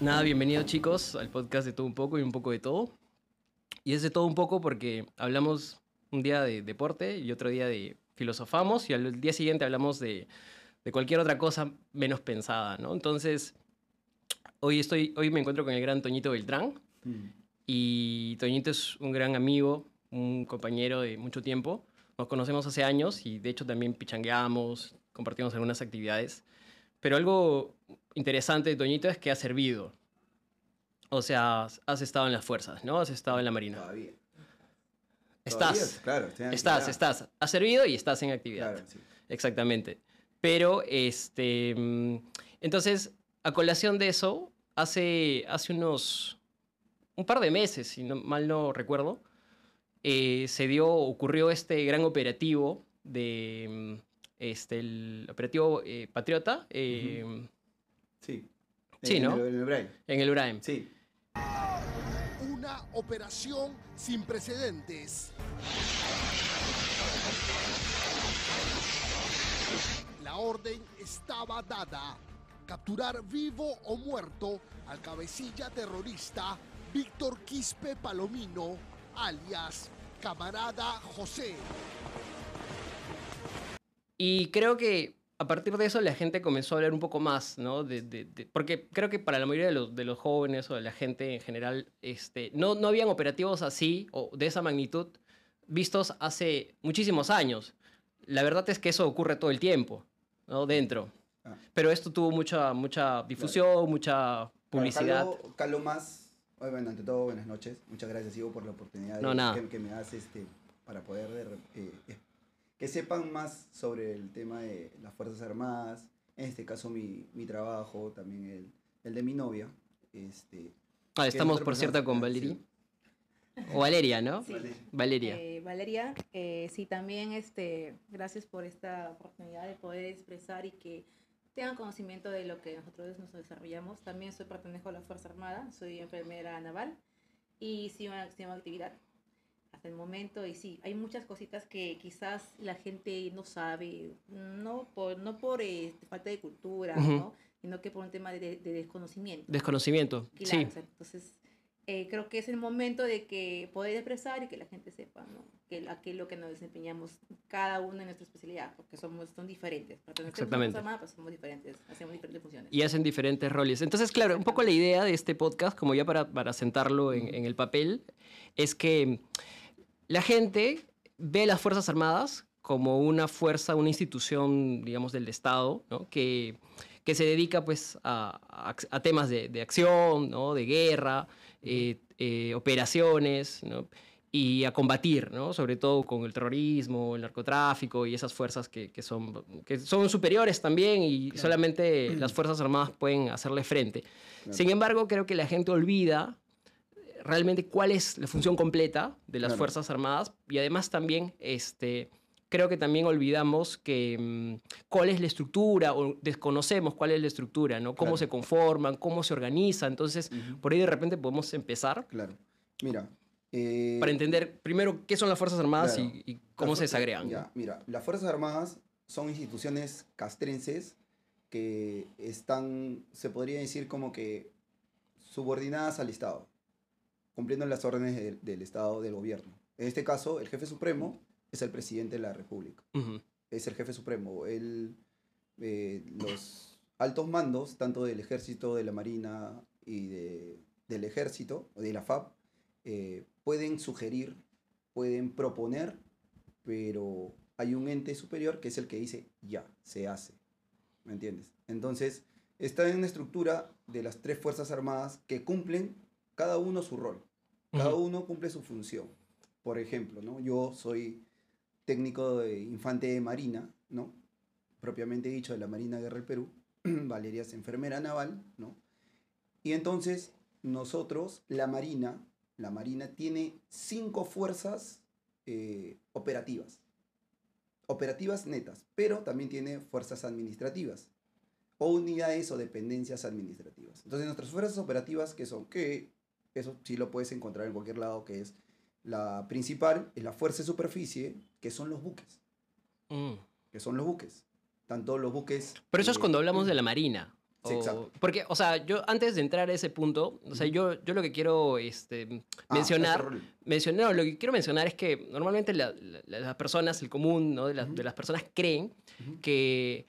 Nada, bienvenidos chicos al podcast de todo un poco y un poco de todo. Y es de todo un poco porque hablamos un día de deporte y otro día de filosofamos y al día siguiente hablamos de, de cualquier otra cosa menos pensada, ¿no? Entonces, hoy, estoy, hoy me encuentro con el gran Toñito Beltrán y Toñito es un gran amigo, un compañero de mucho tiempo. Nos conocemos hace años y de hecho también pichangueamos, compartimos algunas actividades. Pero algo interesante de Toñito es que ha servido. O sea, has estado en las fuerzas, ¿no? Has estado en la Marina. Todavía. Estás. Todavía, claro, estoy en Estás, estás. Has servido y estás en actividad. Claro, sí. Exactamente. Pero, este. mm, Entonces, a colación de eso, hace, hace unos. Un par de meses, si no, mal no recuerdo, eh, se dio, ocurrió este gran operativo de. mm, Este, el operativo eh, Patriota eh, Sí. Sí, En ¿no? el- en el Braille. en el URAEM. Sí. Una operación sin precedentes. La orden estaba dada. Capturar vivo o muerto al cabecilla terrorista Víctor Quispe Palomino, alias Camarada José. Y creo que a partir de eso la gente comenzó a hablar un poco más, ¿no? De, de- de- porque creo que para la mayoría de los, de los jóvenes o de la gente en general, este, no, no habían operativos así o de esa magnitud vistos hace muchísimos años. La verdad es que eso ocurre todo el tiempo, ¿no? Dentro. Ah. Pero esto tuvo mucha, mucha difusión, mucha publicidad. Claro, Calo, Calo más. Bueno, ante todo, buenas noches. Muchas gracias, Ivo, por la oportunidad de- No, nada. Que, que me das este, para poder de eh, que sepan más sobre el tema de las Fuerzas Armadas. En este caso, mi, mi trabajo, también el, el de mi novia. Este, Ah, estamos, por cierto, con Valeria. O Valeria, ¿no? Sí. Valeria. Eh, Valeria, eh, sí, también este, gracias por esta oportunidad de poder expresar y que tengan conocimiento de lo que nosotros nos desarrollamos. También soy pertenezco a la Fuerza Armada, soy enfermera naval y sí una actividad hasta el momento. Y sí, hay muchas cositas que quizás la gente no sabe, no por, no por eh, falta de cultura, Ujú. ¿no? sino que por un tema de, de desconocimiento. Desconocimiento. Claro, Sí. exacto. Entonces, eh, creo que es el momento de que poder expresar y que la gente sepa, ¿no? Que a qué es lo que nos desempeñamos cada uno en nuestra especialidad, porque somos, son diferentes. Exactamente. Armada, pero somos diferentes, hacemos diferentes funciones. y hacen diferentes roles. Entonces, claro, un poco la idea de este podcast, como ya para, para sentarlo en, en el papel, es que la gente ve las Fuerzas Armadas como una fuerza, una institución, digamos, del Estado, ¿no? que, que se dedica pues a, a- a temas de, de acción, ¿no? de guerra, eh, eh, operaciones, ¿no? y a combatir, ¿no? sobre todo con el terrorismo, el narcotráfico y esas fuerzas que, que son, que son superiores también y solamente las Fuerzas Armadas pueden hacerle frente. Claro. Sin embargo, creo que la gente olvida realmente cuál es la función completa de las Claro. Fuerzas Armadas y además también este, creo que también olvidamos que mm, cuál es la estructura o desconocemos cuál es la estructura, ¿no? Cómo Claro. se conforman, cómo se organiza. Entonces, por ahí de repente podemos empezar Claro. Mira. eh, para entender primero qué son las Fuerzas Armadas Claro. y, y cómo Las se desagregan. Ya, mira, las Fuerzas Armadas son instituciones castrenses que están, se podría decir como que subordinadas al Estado, cumpliendo las órdenes del, del Estado, del gobierno. En este caso, el jefe supremo es el presidente de la República, es el jefe supremo. Él, eh, los altos mandos, tanto del ejército, de la marina y de, del ejército, o de la FAB, eh, pueden sugerir, pueden proponer, pero hay un ente superior que es el que dice, ya, se hace. ¿Me entiendes? Entonces, está en una estructura de las tres Fuerzas Armadas que cumplen cada uno su rol. Cada uno cumple su función. Por ejemplo, ¿no? yo soy técnico de infante de marina, ¿no? propiamente dicho de la Marina Guerra del Perú. Valeria es enfermera naval, ¿no? Y entonces nosotros, la Marina, la Marina tiene cinco fuerzas eh, operativas. Operativas netas, pero también tiene fuerzas administrativas o unidades o dependencias administrativas. Entonces nuestras fuerzas operativas, que son, que eso sí lo puedes encontrar en cualquier lado, que es la principal, es la fuerza de superficie, que son los buques, Mm. que son los buques. Tanto los buques... Pero eso es eh, cuando hablamos de la Marina. Sí, O- exacto. Porque, o sea, yo antes de entrar a ese punto, o sea, yo, yo lo que quiero este, Ah, mencionar, mencionar, no, lo que quiero mencionar es que normalmente la- la- las personas, el común ¿no? de, las, de las personas creen que,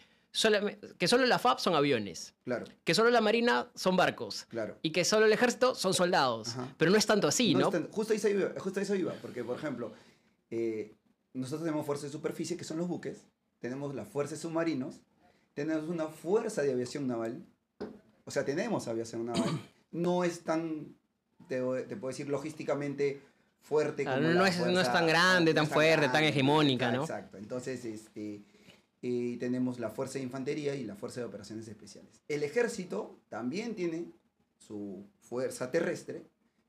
que solo la FAB son aviones, Claro, que solo la Marina son barcos claro. y que solo el ejército son soldados. Ajá. Pero no es tanto así, ¿no? es tan- justo, ahí se iba, justo a eso iba, porque, por ejemplo, eh, nosotros tenemos fuerzas de superficie, que son los buques, tenemos las fuerzas submarinos, tenemos una fuerza de aviación naval, o sea, tenemos aviación naval, no es tan, te, te puedo decir, logísticamente fuerte como no la es- no es fuerza- tan grande, no tan es fuerte, tan hegemónica, ¿no? Exacto, entonces, este... eh, tenemos la Fuerza de Infantería y la Fuerza de Operaciones Especiales. El ejército también tiene su fuerza terrestre,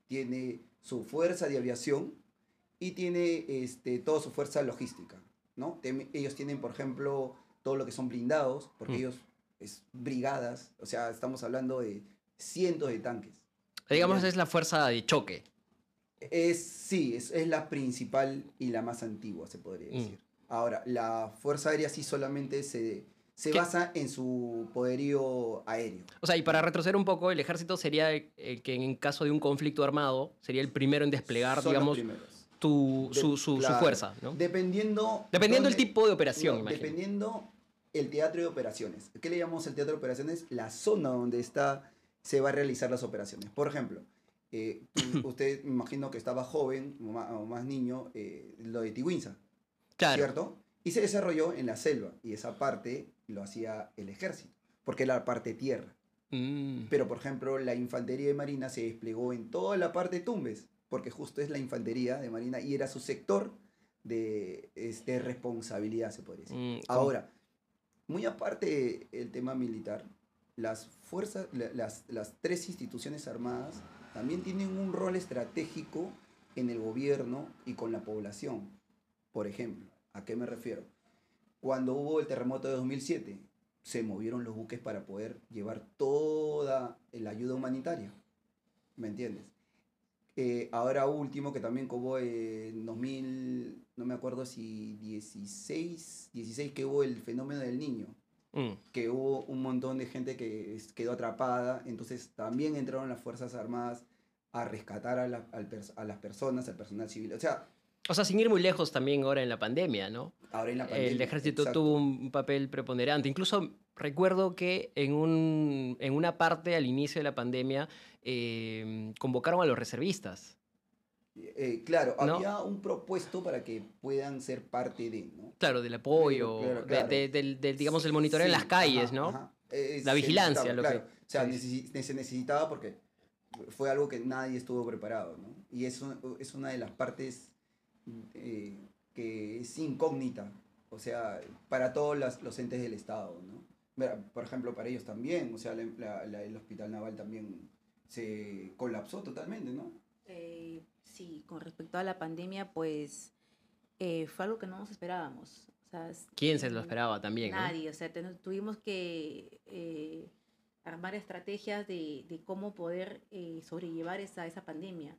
tiene su fuerza de aviación y tiene este, toda su fuerza logística. ¿no? Ellos tienen, por ejemplo, todo lo que son blindados, porque Mm. ellos es brigadas, o sea, estamos hablando de cientos de tanques. Digamos, es la fuerza de choque. Es, sí, es, es la principal y la más antigua, se podría Mm. Ahora, la Fuerza Aérea sí solamente se, se ¿Qué? basa en su poderío aéreo. O sea, y para retroceder un poco, el ejército sería el, el que en caso de un conflicto armado sería el primero en desplegar, Son digamos, tu, De- su, su- su claro. fuerza, ¿no? Dependiendo... Dependiendo dónde- tipo de operación, no, imagino. Dependiendo el teatro de operaciones. ¿Qué le llamamos el teatro de operaciones? La zona donde está, se va a realizar las operaciones. Por ejemplo, eh, tú- usted me imagino que estaba joven o ma- o más, niño, eh, lo de Tiwinza, Claro. ¿cierto? Y se desarrolló en la selva y esa parte lo hacía el ejército, porque era la parte tierra. Mm. Pero, por ejemplo, la infantería de Marina se desplegó en toda la parte de Tumbes, porque justo es la infantería de Marina y era su sector de este, responsabilidad, se podría decir. Mm, Ahora, muy aparte el tema militar, las fuerzas, la- las, las tres instituciones armadas también tienen un rol estratégico en el gobierno y con la población. Por ejemplo, ¿a qué me refiero? Cuando hubo el terremoto de 2007, se movieron los buques para poder llevar toda la ayuda humanitaria. ¿Me entiendes? Eh, ahora último, que también hubo en 2000, no me acuerdo si 16, 16 que hubo el fenómeno del niño, mm. que hubo un montón de gente que quedó atrapada, entonces también entraron las Fuerzas Armadas a rescatar a, la- a las personas, al personal civil. O sea, O sea, sin ir muy lejos también ahora en la pandemia, ¿no? ahora en la el pandemia. ejército exacto. tuvo un papel preponderante. Incluso recuerdo que en, un, en una parte al inicio de la pandemia eh, convocaron a los reservistas. Eh, claro, ¿no? había un propuesto para que puedan ser parte de, ¿no? Claro, del apoyo, Claro, de- claro. de- del, del, digamos, el monitoreo en las calles, ajá, ¿no? ajá. Eh, La vigilancia, lo que- claro. O sea, sí. se necesitaba porque fue algo que nadie estuvo preparado, ¿no? Y eso es una de las partes eh, que es incógnita, o sea, para todos las- los entes del Estado, ¿no? Por ejemplo, para ellos también, o sea, la- la- la- el hospital naval también se colapsó totalmente, ¿no? Eh, sí, con respecto a la pandemia, pues eh, fue algo que no nos esperábamos. O sea, es- ¿Quién se lo esperaba también? no? Nadie, o sea, ten- tuvimos que eh, armar estrategias de, de cómo poder eh, sobrellevar esa, esa pandemia.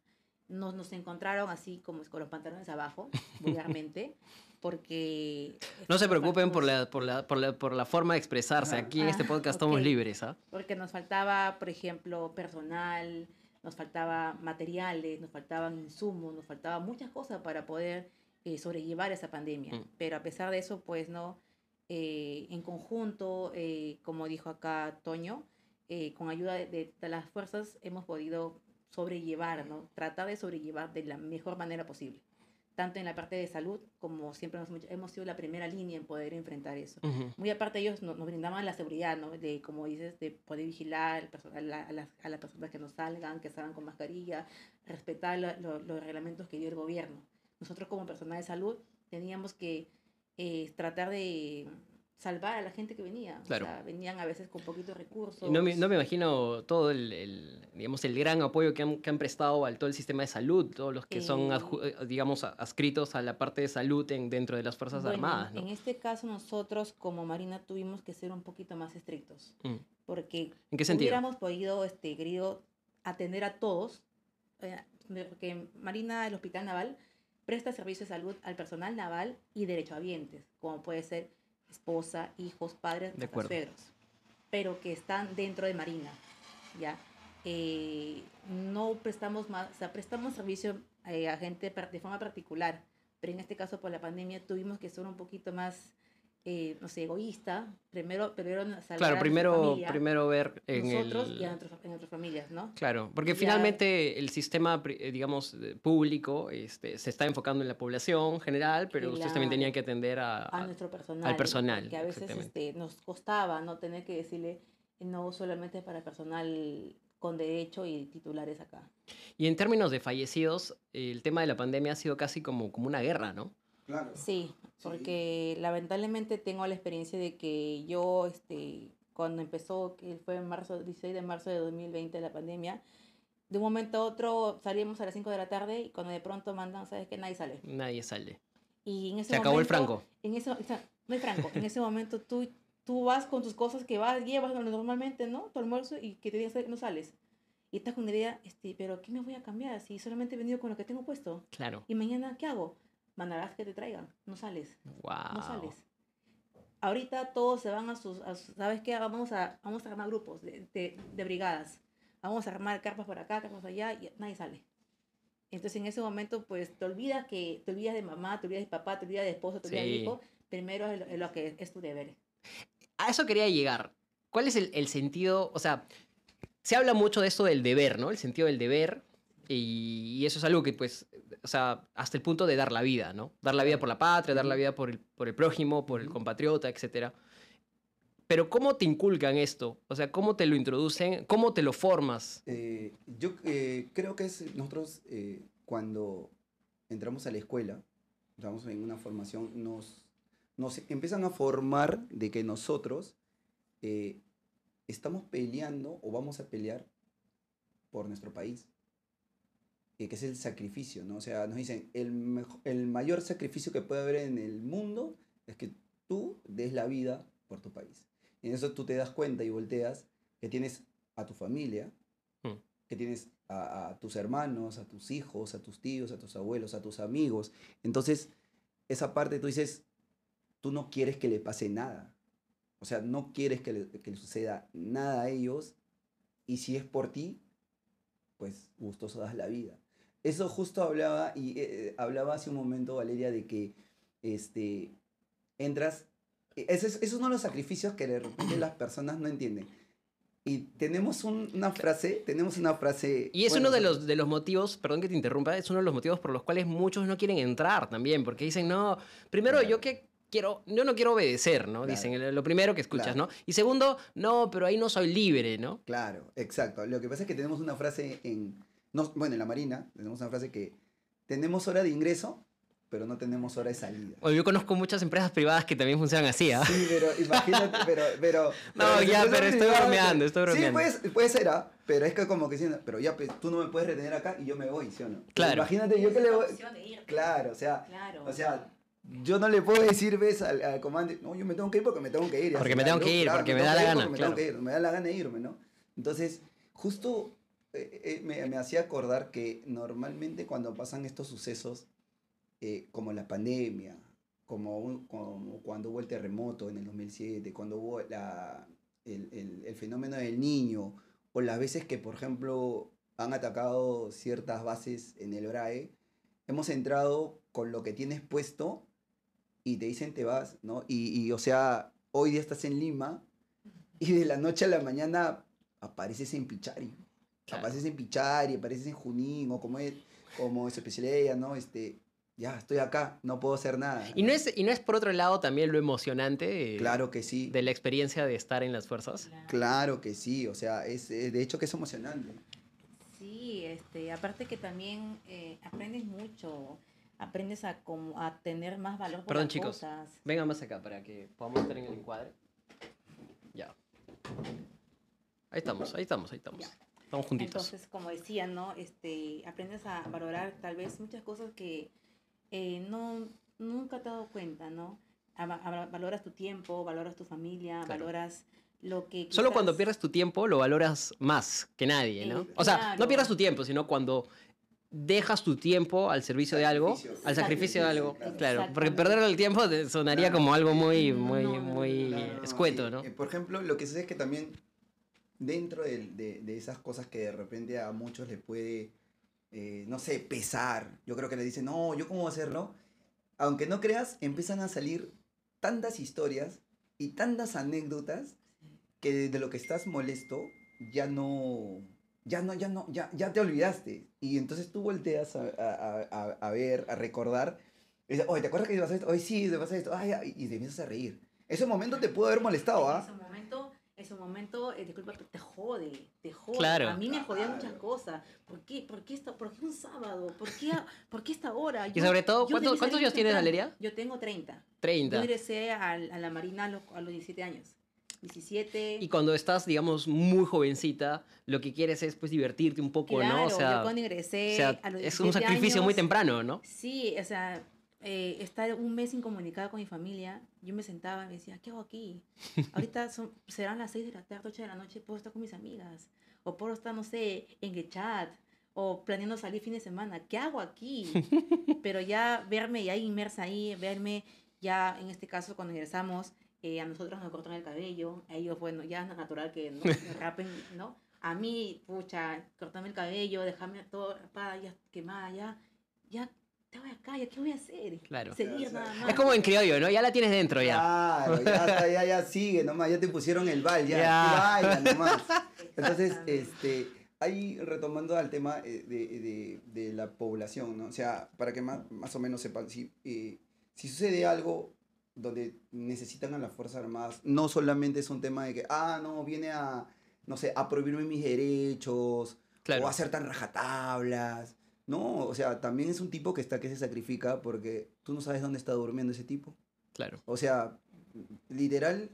Nos, nos encontraron así como con los pantalones abajo, vulgarmente, porque... No se preocupen por la, por, la, por, la, por la forma de expresarse. Aquí en este Ah, podcast estamos ok. libres, ¿ah? Porque nos faltaba, por ejemplo, personal, nos faltaba materiales, nos faltaban insumos, nos faltaba muchas cosas para poder eh, sobrellevar esa pandemia. Mm. Pero a pesar de eso, pues no, eh, en conjunto, eh, como dijo acá Toño, eh, con ayuda de, de- de las fuerzas hemos podido sobrellevar, ¿no? Tratar de sobrellevar de la mejor manera posible. Tanto en la parte de salud, como siempre hemos, hemos sido la primera línea en poder enfrentar eso Ujú. muy aparte ellos nos, nos brindaban la seguridad, ¿no? De, como dices, de poder vigilar a, la- a las, a las personas que no salgan, que salgan con mascarilla, respetar lo- lo- los reglamentos que dio el gobierno. Nosotros como personal de salud teníamos que eh, tratar de salvar a la gente que venía. O Claro. sea, venían a veces con poquitos recursos. No me, no me imagino todo el, el, digamos, el gran apoyo que han, que han prestado al todo el sistema de salud, todos los que son, Eh, adju- eh, digamos, adscritos a la parte de salud en, dentro de las Fuerzas Bueno, Armadas, En ¿no? este caso nosotros como Marina tuvimos que ser un poquito más estrictos. Mm. porque ¿En qué sentido? hubiéramos podido, este, querido atender a todos, eh, porque Marina, el Hospital Naval, presta servicio de salud al personal naval y derechohabientes, como puede ser esposa, hijos, padres, De suegros. pero que están dentro de Marina, ¿ya? Eh, no prestamos más, o sea, prestamos servicio eh, a gente de forma particular, pero en este caso por la pandemia tuvimos que ser un poquito más, eh, no sé, egoísta, primero, primero salvar a Claro, primero, familia, primero ver en nosotros el... y a nuestros- en nuestras familias, ¿no? Claro, porque Ya- finalmente el sistema, eh, digamos, eh, público este, se está enfocando en la población general, pero ustedes también tenían que atender a... a a- nuestro personal. personal, Que a veces este, nos costaba no tener que decirle no solamente para personal con derecho y titulares acá. Y en términos de fallecidos, el tema de la pandemia ha sido casi como, como una guerra, ¿no? Claro. Sí, porque lamentablemente tengo la experiencia de que yo, este, cuando empezó, que fue en marzo, 16 de marzo de 2020 la pandemia, de un momento a otro salíamos a las 5 de la tarde y cuando de pronto mandan, ¿sabes que Nadie sale. Nadie sale. Y en ese Se acabó el momento- franco. En sea, no hay franco. En ese momento tú, tú vas con tus cosas que vas, llevas normalmente, ¿no? Tu almuerzo y que te digas que no sales. Y estás con la idea, este, pero ¿qué me voy a cambiar si solamente he venido con lo que tengo puesto? Claro. ¿Y mañana qué hago? Mandarás que te traigan. No sales. Wow. No sales. Ahorita todos se van a sus, a sus- ¿sabes qué? Vamos a, vamos a armar grupos de, de, de brigadas. Vamos a armar carpas por acá, carpas allá y nadie sale. Entonces en ese momento pues te olvidas que te olvidas de mamá, te olvidas de papá, te olvidas de esposo, te olvidas de hijo. Primero es lo, es lo que es tu deber. A eso quería llegar. ¿Cuál es el, el sentido? O sea, se habla mucho de esto del deber, ¿no? El sentido del deber. Y, y eso es algo que, pues, o sea, hasta el punto de dar la vida, ¿no? Dar la vida por la patria, dar la vida por el, por el prójimo, por el compatriota, etc. Pero ¿cómo te inculcan esto? O sea, ¿cómo te lo introducen? ¿Cómo te lo formas? Eh, yo eh, creo que es nosotros eh, cuando entramos a la escuela, estamos en una formación, nos, nos empiezan a formar de que nosotros eh, estamos peleando o vamos a pelear por nuestro país. Eh, que es el sacrificio, ¿no? O sea, nos dicen, el, mejo- el mayor sacrificio que puede haber en el mundo es que tú des la vida por tu país. Y en eso tú te das cuenta y volteas que tienes a tu familia, Mm. que tienes a, a tus hermanos, a tus hijos, a tus tíos, a tus abuelos, a tus amigos. Entonces, esa parte tú dices, tú no quieres que le pase nada. O sea, no quieres que le, que le suceda nada a ellos. Y si es por ti, pues gustoso das la vida. Eso justo hablaba, y eh, hablaba hace un momento Valeria de que este, entras, e- ese es, es uno de los sacrificios que de repente las personas no entienden. Y tenemos un- una frase, tenemos una frase... Y es bueno, uno de los, de los motivos, perdón que te interrumpa, es uno de los motivos por los cuales muchos no quieren entrar también, porque dicen, no, primero Claro. yo que quiero, yo no quiero obedecer, ¿no? Claro. Dicen, lo- lo primero que escuchas, Claro. ¿no? Y segundo, no, pero ahí no soy libre, ¿no? Claro, exacto. Lo que pasa es que tenemos una frase en... no- bueno, en la Marina tenemos una frase que tenemos hora de ingreso, pero no tenemos hora de salida. O yo conozco muchas empresas privadas que también funcionan así, ¿ah? Sí, pero imagínate, pero... pero No, ya, pero estoy bromeando, estoy bromeando. Sí, puede, puede ser, ¿ah? Pero es que como que diciendo, pero ya, pues, tú no me puedes retener acá y yo me voy, ¿sí o no? Pero Claro. Imagínate, yo que le voy... Claro, o sea, Claro. o sea, yo no le puedo decir, ves, al, al comandante, no, yo me tengo que ir porque me tengo que ir. Porque me tengo que ir, porque me da la gana, porque Me tengo claro. que ir, me da la gana de irme, ¿no? Entonces, justo eh, me, me hacía acordar que normalmente cuando pasan estos sucesos, eh, como la pandemia, como, un- como cuando hubo el terremoto en el 2007, cuando hubo la, el, el- el fenómeno del niño, o las veces que, por ejemplo, han atacado ciertas bases en el BRAE, hemos entrado con lo que tienes puesto y te dicen te vas, ¿no? Y, y, o sea, hoy día estás en Lima y de la noche a la mañana apareces en Pichari. Claro. Apareces en Pichari, apareces en Junín o como es, como es especialidad, ¿no? Este, ya, estoy acá, no puedo hacer nada. Y no es, y no es por otro lado también lo emocionante de, Claro que sí. de la experiencia de estar en las fuerzas. Claro que sí, o sea, es, eh, de hecho que es emocionante. Sí, este, aparte que también eh, aprendes mucho, aprendes a, como, a tener más valor por Perdón, las chicos. cosas. Vengan más acá para que podamos estar en el encuadre. Ya. Ahí estamos, ahí estamos, ahí estamos. Ya. Estamos juntitos. Entonces, como decía, ¿no? Este, aprendes a valorar tal vez muchas cosas que eh, no, nunca te has dado cuenta, ¿no? A- a- valoras tu tiempo, valoras tu familia, Claro. valoras lo que... Solo cuando quizás- pierdes tu tiempo lo valoras más que nadie, ¿no? Eh, O sea, no claro. pierdas tu tiempo, sino cuando dejas tu tiempo al servicio de algo, Sacrificio. al sacrificio de algo, Sacrificio, claro, porque perder el tiempo sonaría Claro. como algo muy, No, muy, no, no, muy Claro, no, escueto, sí. ¿no? Eh, por ejemplo, lo que sé es que también dentro del- de, de esas cosas que de repente a muchos les puede, eh, no sé, pesar, yo creo que le dicen, no, ¿yo cómo voy a hacerlo? Aunque no creas, empiezan a salir tantas historias y tantas anécdotas que de lo que estás molesto ya no, ya no, ya no, ya, ya te olvidaste. Y entonces tú volteas a, a- a- a ver, a recordar, y dices, oye, ¿te acuerdas que te pasó esto? Oye, sí, te pasó esto. Ay, ay", y te empiezas a reír. Ese momento te pudo haber molestado, ¿ah? ese ese momento, eh, disculpa, te jode, te jode. Claro. A mí me jodía muchas cosas. ¿Por qué, por qué, esta, por qué un sábado? ¿Por qué, a- por qué esta hora? Y sobre todo, yo ¿cuánto- debí cuántos salir años tienes. Valeria? Yo tengo 30. 30. Yo ingresé al- a, la Marina a los, a los 17 años. 17. Y cuando estás, digamos, muy jovencita, lo que quieres es pues divertirte un poco, claro, ¿no? O sea, yo cuando ingresé o sea, a los es un 17 sacrificio muy años, temprano, ¿no? Sí, o sea, eh, estar un mes incomunicada con mi familia, yo me sentaba y me decía, ¿qué hago aquí? Ahorita son, serán las 6 de la tarde, 8 de la noche, puedo estar con mis amigas, o puedo estar, no sé, en el chat, o planeando salir fin de semana, ¿qué hago aquí? Pero ya verme ya inmersa ahí, verme ya, en este caso, cuando ingresamos, eh, a nosotros nos cortan el cabello, a ellos, bueno, ya es natural que no, me rapen, ¿no? A mí, pucha, cortarme el cabello, dejarme todo rapada, ya quemada, ya, ya, te voy acá, ¿ya qué voy a hacer? Claro. Seguir Claro, nada más. Es como en criollo, ¿no? Ya la tienes dentro ya. Claro, ya, está, ya, ya sigue nomás, ya te pusieron el bal, ya, Ya. nomás. Entonces, este, ahí retomando al tema eh, de, de- de la población, ¿no? O sea, para que más, más o menos sepan, si, eh, si sucede algo donde necesitan a las Fuerzas Armadas, no solamente es un tema de que, ah, no, viene a, no sé, a prohibirme mis derechos, Claro. o a hacer tan rajatablas, ¿no? O sea, también es un tipo que está que se sacrifica porque tú no sabes dónde está durmiendo ese tipo. Claro. O sea, literal,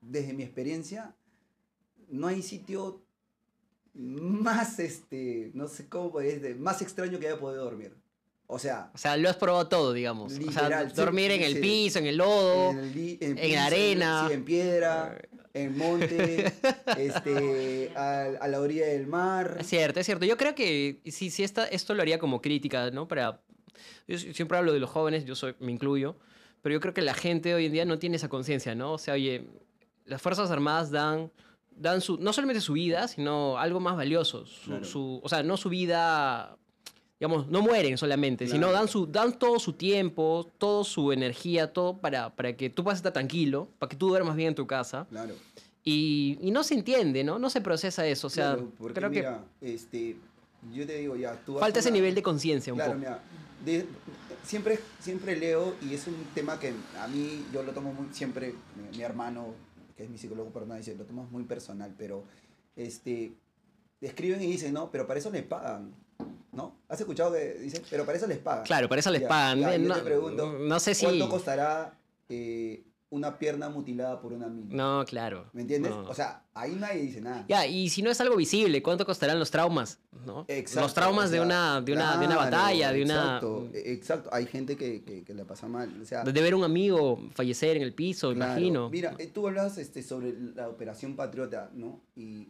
desde mi experiencia, no hay sitio más, este, no sé cómo es, más extraño que haya podido dormir. O sea, O sea, lo has probado todo, digamos. o sea, Literal, sí, dormir en el sí. piso, en el lodo. en, el en arena. sí, en piedra, en monte, este, a, a la orilla del mar. Es cierto, es cierto. Yo creo que sí, sí, esta, esto lo haría como crítica, ¿no? Para. Yo si- siempre hablo de los jóvenes, yo soy, me incluyo, pero yo creo que la gente hoy en día no tiene esa conciencia, ¿no? O sea, oye, las Fuerzas Armadas dan, dan su, no solamente su vida, sino algo más valioso. Su, Claro. su- o sea, no su vida, digamos, no mueren solamente, sino Claro. dan, su, dan todo su tiempo, toda su energía, todo para, para que tú puedas estar tranquilo, para que tú duermas bien en tu casa. Claro. Y, y no se entiende, ¿no? No se procesa eso. O sea, claro, porque creo que mira, este, yo te digo ya, tú falta ese una- nivel de conciencia un Claro, poco. mira, de- siempre, siempre leo y es un tema que a mí yo lo tomo muy, siempre, mi, mi hermano, que es mi psicólogo personal, dice, lo tomas muy personal, pero este, escriben y dicen, no, pero para eso les pagan, ¿no? ¿Has escuchado que dicen, pero para eso les pagan? Claro, para eso les Ya, pagan. ya, yo no, te pregunto, no sé si. ¿Cuánto costará eh, una pierna mutilada por una mina? No, claro. ¿Me entiendes? no. O sea, ahí nadie dice nada. Ya, y si no es algo visible, ¿cuánto costarán los traumas? ¿no? Exacto, los traumas o de, sea, una, de, una, de una claro, batalla, de una. Exacto, exacto. Hay gente que, que, que la pasa mal. O sea, De ver un amigo fallecer en el piso, Claro. imagino. Mira, eh, tú hablabas este, sobre la operación Patriota, ¿no? Y,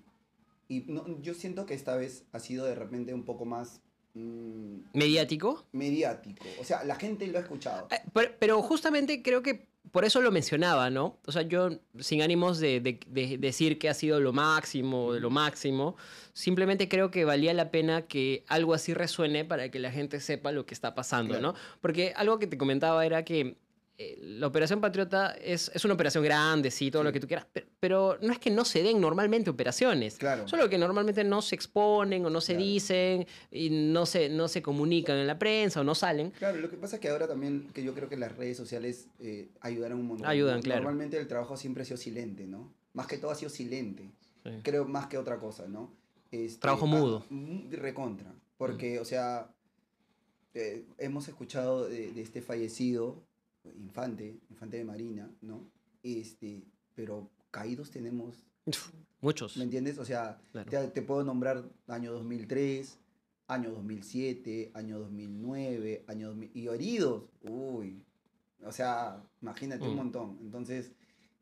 y no, yo siento que esta vez ha sido de repente un poco más mm, ¿Mediático? mediático. O sea, la gente lo ha escuchado. Eh, pero, pero justamente creo que por eso lo mencionaba, ¿no? O sea, yo sin ánimos de, de- de decir que ha sido lo máximo, de lo máximo, simplemente creo que valía la pena que algo así resuene para que la gente sepa lo que está pasando, Claro. ¿no? Porque algo que te comentaba era que eh, la Operación Patriota es, es una operación grande, sí, todo Sí. lo que tú quieras, pero, pero no es que no se den normalmente operaciones. Claro. Solo que normalmente no se exponen o no se Claro. dicen y no se, no se comunican en la prensa o no salen. Claro, lo que pasa es que ahora también, que yo creo que las redes sociales eh, ayudaron un montón. Ayudan, claro. Normalmente el trabajo siempre ha sido silente, ¿no? Más que todo ha sido silente. Sí. creo más que otra cosa, ¿no? Este, Trabajo mudo. mm, recontra. Porque, o sea, eh, hemos escuchado de, de este fallecido, infante, infante de Marina, ¿no? Este, pero caídos tenemos, Muchos. ¿me entiendes? O sea, Claro. te, te puedo nombrar año 2003, año 2007, año 2009, año 2000, y heridos, uy, o sea, imagínate un Mm. montón. Entonces,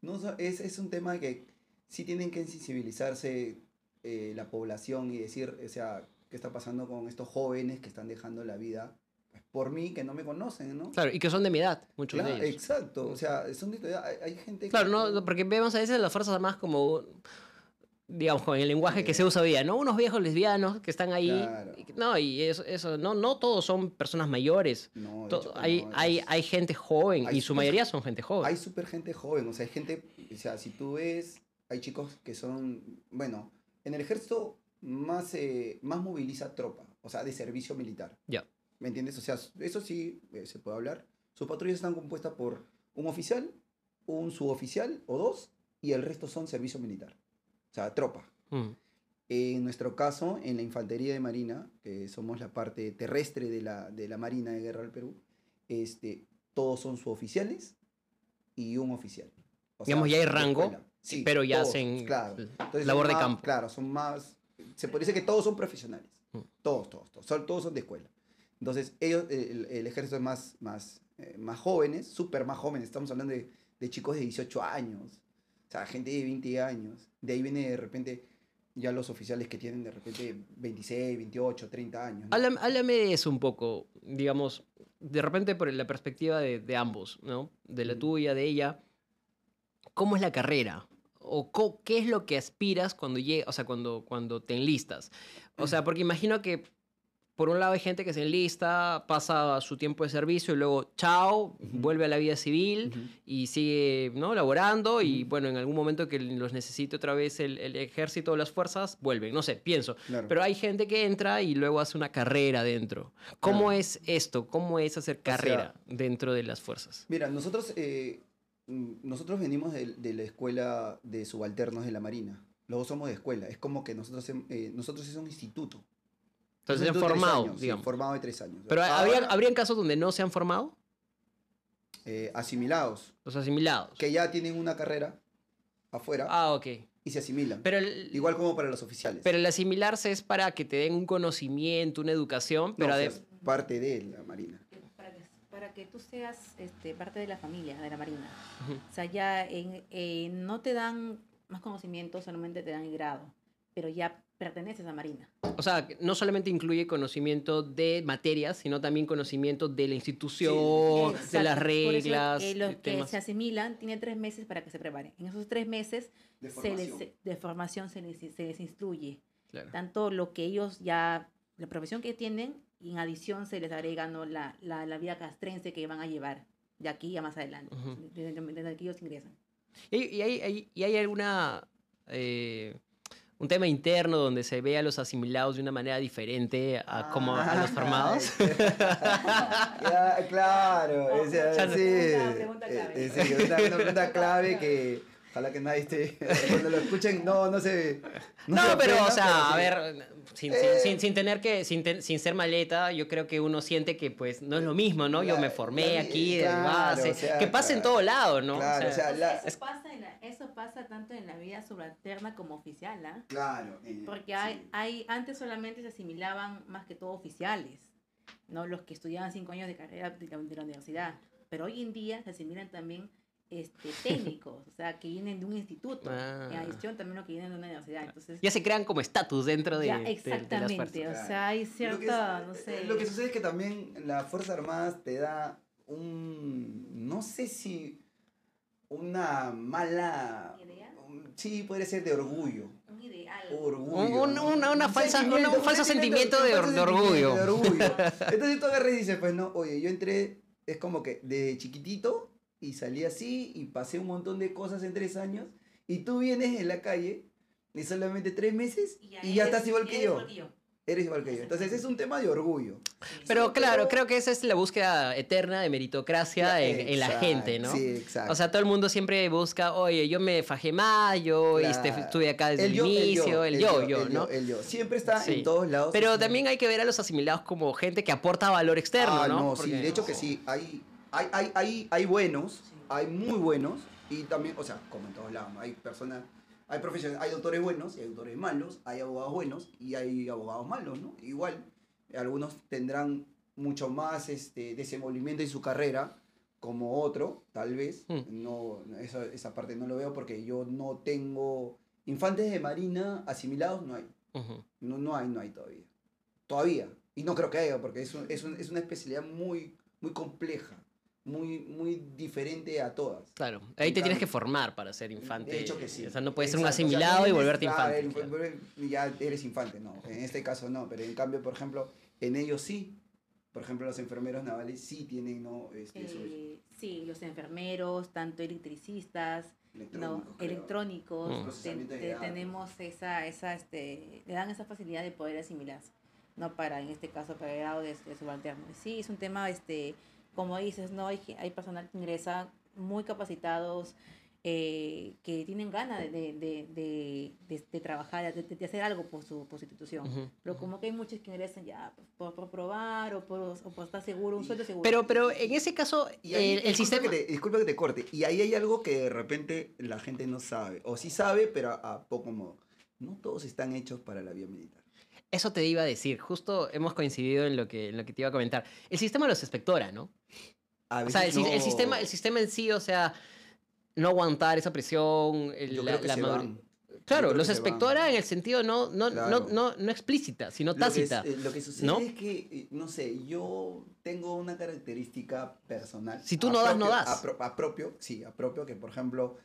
no, es, es un tema que sí tienen que sensibilizarse eh, la población y decir, o sea, ¿Qué está pasando con estos jóvenes que están dejando la vida por mí, que no me conocen, ¿no? Claro, y que son de mi edad, muchos Claro, de ellos. exacto. O sea, son de- hay, hay gente Claro, que- no, porque vemos a veces las fuerzas armadas como, digamos, con el lenguaje que se usa hoy día, ¿no? Unos viejos lesbianos que están ahí. Claro. y- No, y eso, eso no, no todos son personas mayores. No, de hecho hay, no, hay, es- hay gente joven hay y su mayoría son gente joven. Hay súper gente joven, o sea, hay gente, o sea, si tú ves, hay chicos que son, bueno, en el ejército más, eh, más moviliza tropa, o sea, de servicio militar. Ya. ¿Me entiendes? O sea, eso sí eh, se puede hablar. Sus patrullas están compuestas por un oficial, un suboficial o dos, y el resto son servicio militar. O sea, tropa. Mm. En nuestro caso, en la Infantería de Marina, que somos la parte terrestre de la, de la Marina de Guerra del Perú, este, todos son suboficiales y un oficial. O Digamos, ya hay rango. Sí, pero ya todos, hacen claro. Entonces, labor de más- campo. Claro, son más... Se puede decir que todos son profesionales. Mm. Todos, todos, todos. Son, todos son de escuela. Entonces, ellos, el, el ejército es más, más, eh, más jóvenes, súper más jóvenes. Estamos hablando de, de chicos de 18 años. O sea, gente de 20 años. De ahí viene de repente ya los oficiales que tienen de repente 26, 28, 30 años. ¿no? Háblame, háblame de eso un poco, digamos, de repente por la perspectiva de, de ambos, ¿no? De la Mm. tuya, de ella. ¿Cómo es la carrera? ¿O qué es lo que aspiras cuando llegas, o sea, cuando, cuando te enlistas? O sea, porque imagino que por un lado hay gente que se enlista, pasa su tiempo de servicio y luego, chao, vuelve a la vida civil y sigue ¿no? laborando y bueno, en algún momento que los necesite otra vez el, el ejército o las fuerzas, vuelven, no sé, pienso. Claro. Pero hay gente que entra y luego hace una carrera dentro. ¿Cómo Claro. es esto? ¿Cómo es hacer sea, carrera dentro de las fuerzas? Mira, nosotros, eh, nosotros venimos de, de la escuela de subalternos de la Marina. Los dos somos de escuela. Es como que nosotros, eh, nosotros es un instituto. Entonces, Es han formado, años, sí, digamos. formado de tres años. Pero Ahora, ¿habría, ¿habrían casos donde no se han formado? eh, asimilados, Los asimilados. que ya tienen una carrera afuera Ah, ok. y se asimilan. Pero el, Igual como para los oficiales. pero el asimilarse es para que te den un conocimiento, una educación, No, pero o sea, de- es parte de la Marina. Para que, para que tú seas este, parte de la familia, de la Marina. O sea, ya en, eh, no te dan más conocimiento, solamente te dan el grado, pero ya perteneces a Marina. O sea, que no solamente incluye conocimiento de materias, sino también conocimiento de la institución, de Exacto. las Por eso, reglas. eh, de los que temas. se asimilan tienen tres meses para que se preparen. En esos tres meses De se les, formación. de formación se les, se les instruye. Claro. Tanto lo que ellos ya, la profesión que tienen, y en adición se les agrega ¿no? la, la, la vida castrense que van a llevar de aquí a más adelante, Ujú. desde, desde que ellos ingresan. ¿Y, y hay, hay- y hay alguna... eh, un tema interno donde se ve a los asimilados de una manera diferente a, como a los formados? Ya, claro, o sea, Ya no- sí, pregunta eh, clave. eh, una pregunta clave que ojalá que nadie esté, cuando lo escuchen, no, no se... No, se pero, o sea, a pero sí. ver, sin, Eh. sin, sin- sin tener que, sin, ten- sin ser maleta, yo creo que uno siente que pues no es lo mismo, ¿no? Yo me formé la- aquí de claro, base, o sea, que pasa en claro. todo lado, ¿no? Claro, o sea, la- eso, pasa en la- eso pasa tanto en la vida subalterna como oficial, ¿ah? Claro. eh, Porque hay, sí. hay, antes solamente se asimilaban más que todo oficiales, ¿no? Los que estudiaban cinco años de carrera de la, de la universidad. Pero hoy en día se asimilan también este, técnicos, o sea, que vienen de un instituto. Ah. En adición también los que vienen de una universidad. Entonces, Ya se crean como estatus dentro de, ya, de- de las exactamente. o sea, hay Lo que, cierta, es- no eh, sé... lo que sucede es que también las Fuerzas Armadas te da un, no sé si una mala, ¿Idea? un- sí, podría ser de orgullo. Un ideal. Orgullo. Un- ¿no? una- una falsa- sentimiento, un falso sentimiento de or- falso de orgullo. sentimiento de orgullo. Entonces tú agarras y dices, pues no, oye, yo entré, es como que de chiquitito y salí así y pasé un montón de cosas en tres años y tú vienes en la calle y solamente tres meses y ya, eres- estás igual que eres yo. igual que yo. Eres igual que yo. Entonces es un tema de orgullo. Pero Sí, claro, pero- creo que esa es la búsqueda eterna de meritocracia en, en la gente, ¿no? Sí, exacto. O sea, todo el mundo siempre busca, oye, yo me fajé más, yo este, Claro. estuve acá desde el, yo, inicio, el yo, yo, el ¿no? El yo. Siempre está Sí. en todos lados. Pero Sí. también hay que ver a los asimilados como gente que aporta valor externo, Ah, ¿no? sí, Porque- de hecho que sí. Hay, hay, hay, hay, hay buenos, Sí. hay muy buenos y también, o sea, como en todos lados, hay personas, hay profesionales, hay doctores buenos y hay doctores malos, hay abogados buenos y hay abogados malos, ¿no? Igual, algunos tendrán mucho más este, desenvolvimiento en su carrera como otro, tal vez. Hmm. No, eso, esa parte no lo veo porque yo no tengo infantes de marina asimilados, no hay. No, no hay, no hay todavía. todavía. Y no creo que haya, porque es, un- es, un- es una especialidad muy, muy compleja, muy, muy diferente a todas. Claro, ahí En te tienes cambio- que formar para ser infante. De hecho que sí. O sea, no puedes ser un Exacto, o sea, asimilado no y tienes- volverte infante. el- claro. Ya eres infante, no. En este caso no, pero en cambio, por ejemplo, en ellos sí. Por ejemplo, los enfermeros navales sí tienen, ¿no? Este, sus Eh, sí, los enfermeros, tanto electricistas, no, electrónicos, creo. electrónicos, Mm. te- te- tenemos esa, esa, este, le dan esa facilidad de poder asimilarse, no para, en este caso, para el grado de, de subalterno. Sí, es un tema, este, como dices, no hay, hay personal que ingresa muy capacitados, eh, que tienen ganas de, de, de, de- de- de trabajar, de, de hacer algo por su, por su institución. Ujú. Pero como que hay muchos que ingresan ya por, por probar o por, o por estar seguro, un sueldo seguro. Pero, pero en ese caso, Y ahí, el, el disculpa sistema... Que te, disculpa que te corte. Y ahí hay algo que de repente la gente no sabe. O sí sabe, pero a, a poco modo. No todos están hechos para la vía militar. Eso te iba a decir. Justo hemos coincidido en lo que, en lo que te iba a comentar. El sistema los espectora, ¿no? A O sea, el, sistema, el sistema en sí, o sea, no aguantar esa presión, el- Yo la, creo que la se van. Claro, los espectora en el sentido no, no, Claro. no, no, no explícita, sino Lo que, es- tácita. eh, lo que sucede ¿no? es que, eh, no sé, yo tengo una característica personal. Si tú no das, no das. apro- apropio, sí, apropio que, por ejemplo,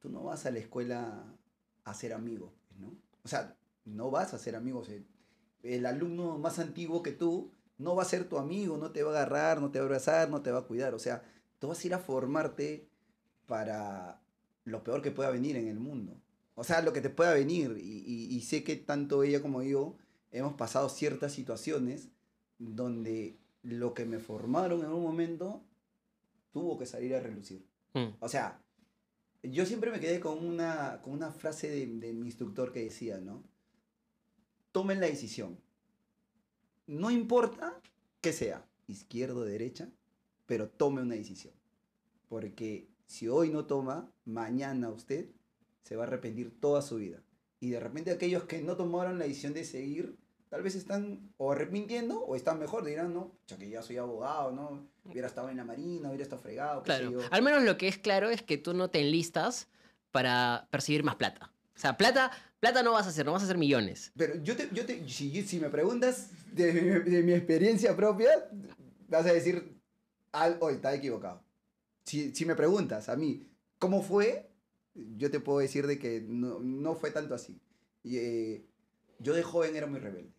tú no vas a la escuela a ser amigo, ¿no? O sea, no vas a ser amigo. o sea, el alumno más antiguo que tú no va a ser tu amigo, no te va a agarrar, no te va a abrazar, no te va a cuidar. O sea, tú vas a ir a formarte para lo peor que pueda venir en el mundo. O sea, lo que te pueda venir. Y, y- y sé que tanto ella como yo hemos pasado ciertas situaciones donde lo que me formaron en un momento tuvo que salir a relucir. Mm. O sea, yo siempre me quedé con una, con una frase de, de mi instructor que decía, ¿no? Tomen la decisión. No importa que sea, izquierda o derecha, pero tome una decisión. Porque si hoy no toma, mañana usted se va a arrepentir toda su vida. Y de repente aquellos que no tomaron la decisión de seguir, tal vez están o arrepintiendo o están mejor, dirán, no, ya que ya soy abogado, ¿no? Hubiera estado en la marina, hubiera estado fregado, Claro. yo. Al menos lo que es claro es que tú no te enlistas para percibir más plata. O sea, plata, plata no vas a hacer, no vas a hacer millones. Pero yo te, yo te si, si me preguntas de, mi- de mi experiencia propia, vas a decir, al, hoy está equivocado. Si, si me preguntas a mí, ¿cómo fue? Yo te puedo decir de que no, no fue tanto así. Y, eh, yo de joven era muy rebelde.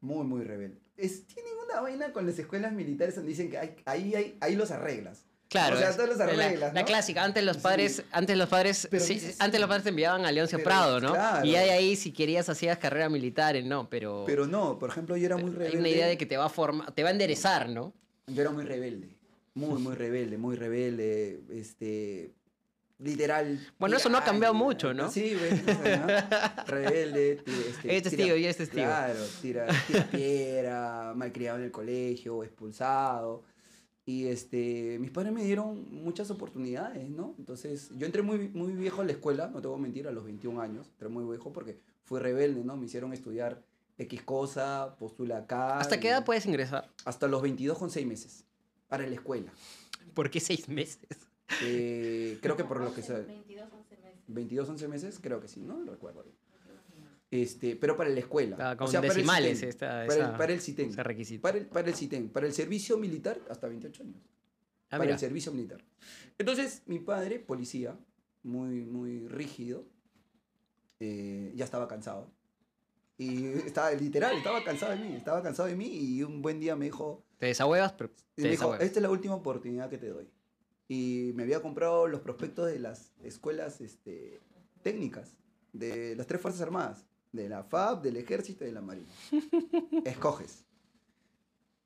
Muy, muy rebelde. Es, tienen una vaina con las escuelas militares donde dicen que ahí, ahí, ahí los arreglas. Claro, O sea, es- todas las la- ¿no? clásica, antes los Sí. padres, antes los padres, Pero sí, dices, antes los padres te enviaban a Leoncio Pero, Prado, ¿no? claro. Y ahí si querías hacías carrera militar, no, pero, Pero no, por ejemplo, yo era muy rebelde. hay una idea de que te va a formar, te va a enderezar, ¿no? Yo era muy rebelde. Muy, muy rebelde, muy rebelde. Este. Literal. Bueno, eso no ha cambiado mucho, ¿no? Sí, sea, ¿no? Rebelde. Este, Es testigo, ya es testigo. Claro, tira, tira piedra, malcriado en el colegio, expulsado. Y este, mis padres me dieron muchas oportunidades, ¿no? Entonces, yo entré muy, muy viejo a la escuela, no te voy a mentir, a los 21 años. Entré muy viejo porque fui rebelde, ¿no? Me hicieron estudiar X cosa, postula acá. ¿Hasta qué edad puedes ingresar? hasta los 22 con 6 meses para la escuela. ¿Por qué seis meses? Eh, creo que por lo que sea. 22, 11 meses. 22, 11 meses, creo que sí, ¿no? Lo recuerdo bien. Este, pero para la escuela. Ah, con o sea, para el decimales CITEN, esta- para, el, para el CITEN. ese requisito. Para el, para el CITEN. Para el servicio militar, hasta 28 años. Ah, para mira. el servicio militar. Entonces, mi padre, policía, muy, muy rígido, eh, ya estaba cansado. Y estaba, literal, estaba cansado de mí, estaba cansado de mí y un buen día me dijo, Te desahuevas, pero te me dijo, esta es la última oportunidad que te doy. Y me había comprado los prospectos de las escuelas este, técnicas, de las tres Fuerzas Armadas, de la FAB, del Ejército y de la Marina. Escoges.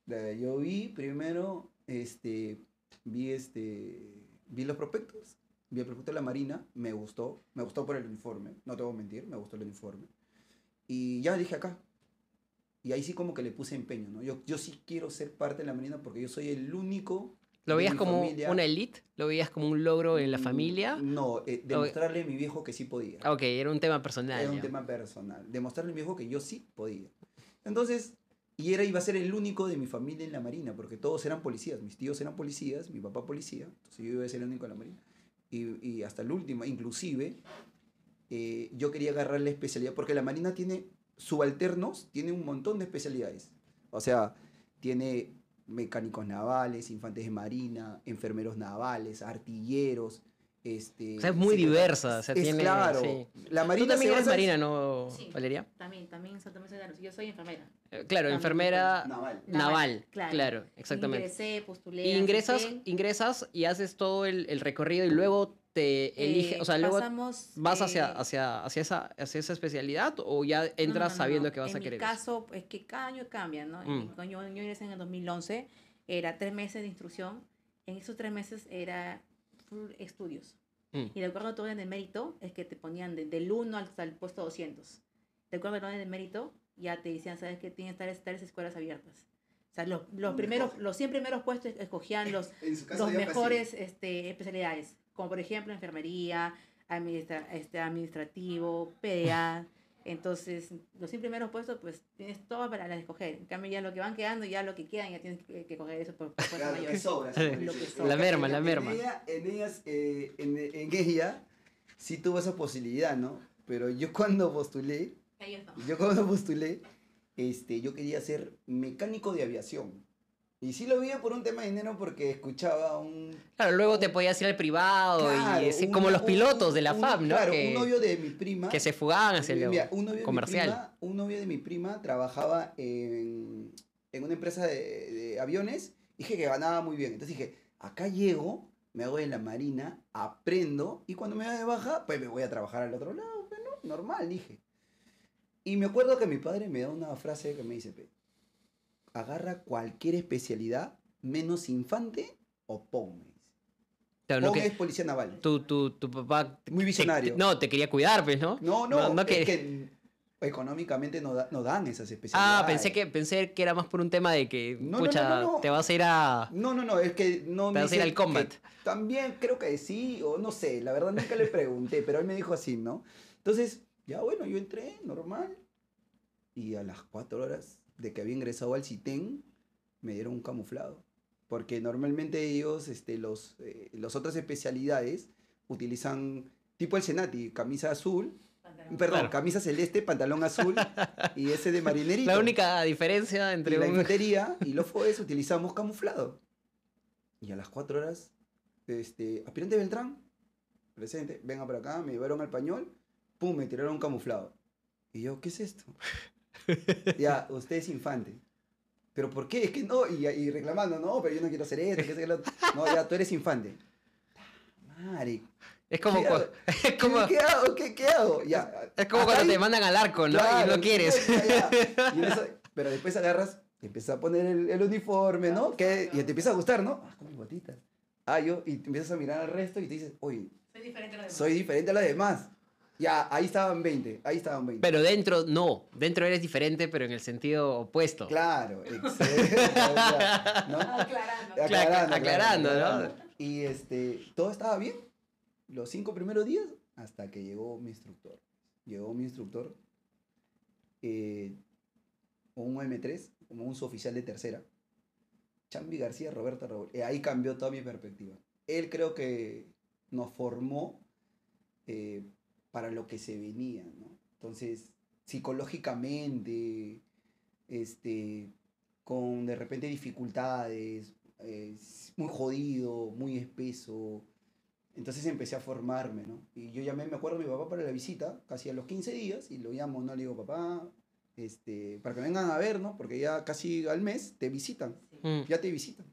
Yo vi primero, este, vi, este, vi los prospectos, vi el prospecto de la Marina, me gustó, me gustó por el uniforme, no te voy a mentir, me gustó el uniforme. Y ya dije acá, y ahí sí como que le puse empeño, ¿no? Yo, yo sí quiero ser parte de la Marina porque yo soy el único... ¿Lo veías como familia- una elite? ¿Lo veías como un logro en la Mm, familia? No, eh, demostrarle a mi viejo que sí podía. Ok, era un tema personal. Era un ya. tema personal. Demostrarle a mi viejo que yo sí podía. Entonces, y era iba a ser el único de mi familia en la Marina, porque todos eran policías. Mis tíos eran policías, mi papá policía, entonces yo iba a ser el único en la Marina. Y, y hasta el último, inclusive, eh, yo quería agarrar la especialidad, porque la Marina tiene subalternos, tiene un montón de especialidades. O sea, tiene mecánicos navales, infantes de marina, enfermeros navales, artilleros. Este, O sea, es muy diversa. O sea, es tiene, claro. sí. La Tú marina también se eres marina, ¿no, Sí. Valeria? También, también Ganos. Yo soy enfermera. Eh, Claro, También, enfermera Naval. naval. Claro, claro. exactamente. Ingresé, postulé. Y ingresas, ingresas y haces todo el, el recorrido y luego te elige, Eh, o sea, luego pasamos, vas hacia, eh, hacia, hacia, esa, hacia esa especialidad o ya entras No, no, no, sabiendo no. que vas a querer En mi caso, es que cada año cambia, ¿no? En Mm. yo, yo ingresé en el 2011, era tres meses de instrucción. En esos tres meses era full estudios. Mm. Y de acuerdo a tu orden de mérito, es que te ponían de- del 1 hasta el puesto 200. De acuerdo al orden de mérito, ya te decían, ¿sabes qué? Tienes tales, tales escuelas abiertas. O sea, los, los Lo primeros, los 100 primeros puestos escogían los, En los mejores este, especialidades, como por ejemplo enfermería, administra- este, administrativo, PDA. Entonces, los 100 primeros puestos, pues tienes todo para las escoger. En cambio, ya lo que van quedando, ya lo que quedan, ya tienes que, que coger eso por, por Claro, lo que mayores. sobra. Lo que sobra. La merma, En- la en merma. ella- En, ellas, eh, en, en ella sí tuvo esa posibilidad, ¿no? Pero yo cuando postulé, Ellos no. yo cuando postulé, este, yo quería ser mecánico de aviación. Y sí lo vi por un tema de dinero porque escuchaba un... Claro, luego te podías ir al privado Claro, y un- como los un- pilotos de la un- FAB, ¿no? Claro, que, un novio de mi prima... que se fugaban hacia el Mira, un novio de comercial. Mi prima, un novio de mi prima trabajaba en, en una empresa de, de aviones dije que ganaba muy bien. Entonces dije, acá llego, me hago en la marina, aprendo y cuando me da de baja, pues me voy a trabajar al otro lado. Bueno, normal, dije. Y me acuerdo que mi padre me da una frase que me dice, "Pe, agarra cualquier especialidad menos infante o POM. me dice. Claro, que es policía naval. tu, tu, tu papá... Muy visionario. te- no, te quería cuidar, pues, ¿no? No, no, No, no es que- económicamente no, da- no dan esas especialidades. Ah, pensé que, pensé que era más por un tema de que, No, no, no, pucha, no, no. te vas a ir a... No, no, no, es que no Te vas a ir al combat. También creo que sí, o no sé, la verdad nunca le pregunté, pero él me dijo así, ¿no? Entonces, ya bueno, yo entré, normal, y a las cuatro horas de que había ingresado al CITEN, me dieron un camuflado. Porque normalmente ellos, este, los, eh, las otras especialidades, utilizan, tipo el Senati, camisa azul, perdón, Claro. camisa celeste, pantalón azul, y ese de marinerito. La única diferencia entre Entre la un... infantería y los FOES utilizamos camuflado. Y a las 4 horas, este, aspirante Beltrán, presente, venga para acá, me llevaron al pañol, pum, me tiraron un camuflado. Y yo, ¿qué es esto? Ya, usted es infante. ¿Pero por qué? Es que no, y, y reclamando, no, pero yo no quiero hacer esto, que hacer lo otro. No, ya, tú eres infante. Madre, Es como, ¿Qué hago? es como, ¿qué hago? ¿Qué, qué hago? Ya, es como cuando te hay- mandan al arco, ¿no? y Claro, no quieres. ya, ya. Y eso- pero después agarras, te empiezas a poner el, el uniforme, ¿no? Que, y te empieza a gustar, ¿no? Ah, con mis botitas. Ah, yo, y te empiezas a mirar al resto y te dices, oye, Soy diferente a los demás. soy diferente a los demás. Ya, ahí estaban 20, ahí estaban 20. Pero dentro, no. Dentro eres diferente, pero en el sentido opuesto. Claro, excelente. ¿no? Aclarando. Cla- Aclarando, aclarando, ¿no? aclarando. Y este, todo estaba bien. Los cinco primeros días, hasta que llegó mi instructor. Llegó mi instructor, eh, un M3, como un suboficial de tercera. Chambi García, Roberto Raúl. Eh, ahí cambió toda mi perspectiva. Él creo que nos formó eh, para lo que se venía, ¿no? Entonces, psicológicamente, este, con de repente dificultades, eh, muy jodido, muy espeso. Entonces empecé a formarme, ¿no? Y yo llamé, me acuerdo, a mi papá para la visita, casi a los 15 días, y lo llamo, ¿no? Le digo, papá, este, para que vengan a ver, ¿no? Porque ya casi al mes te visitan, Mm. ya te visitan.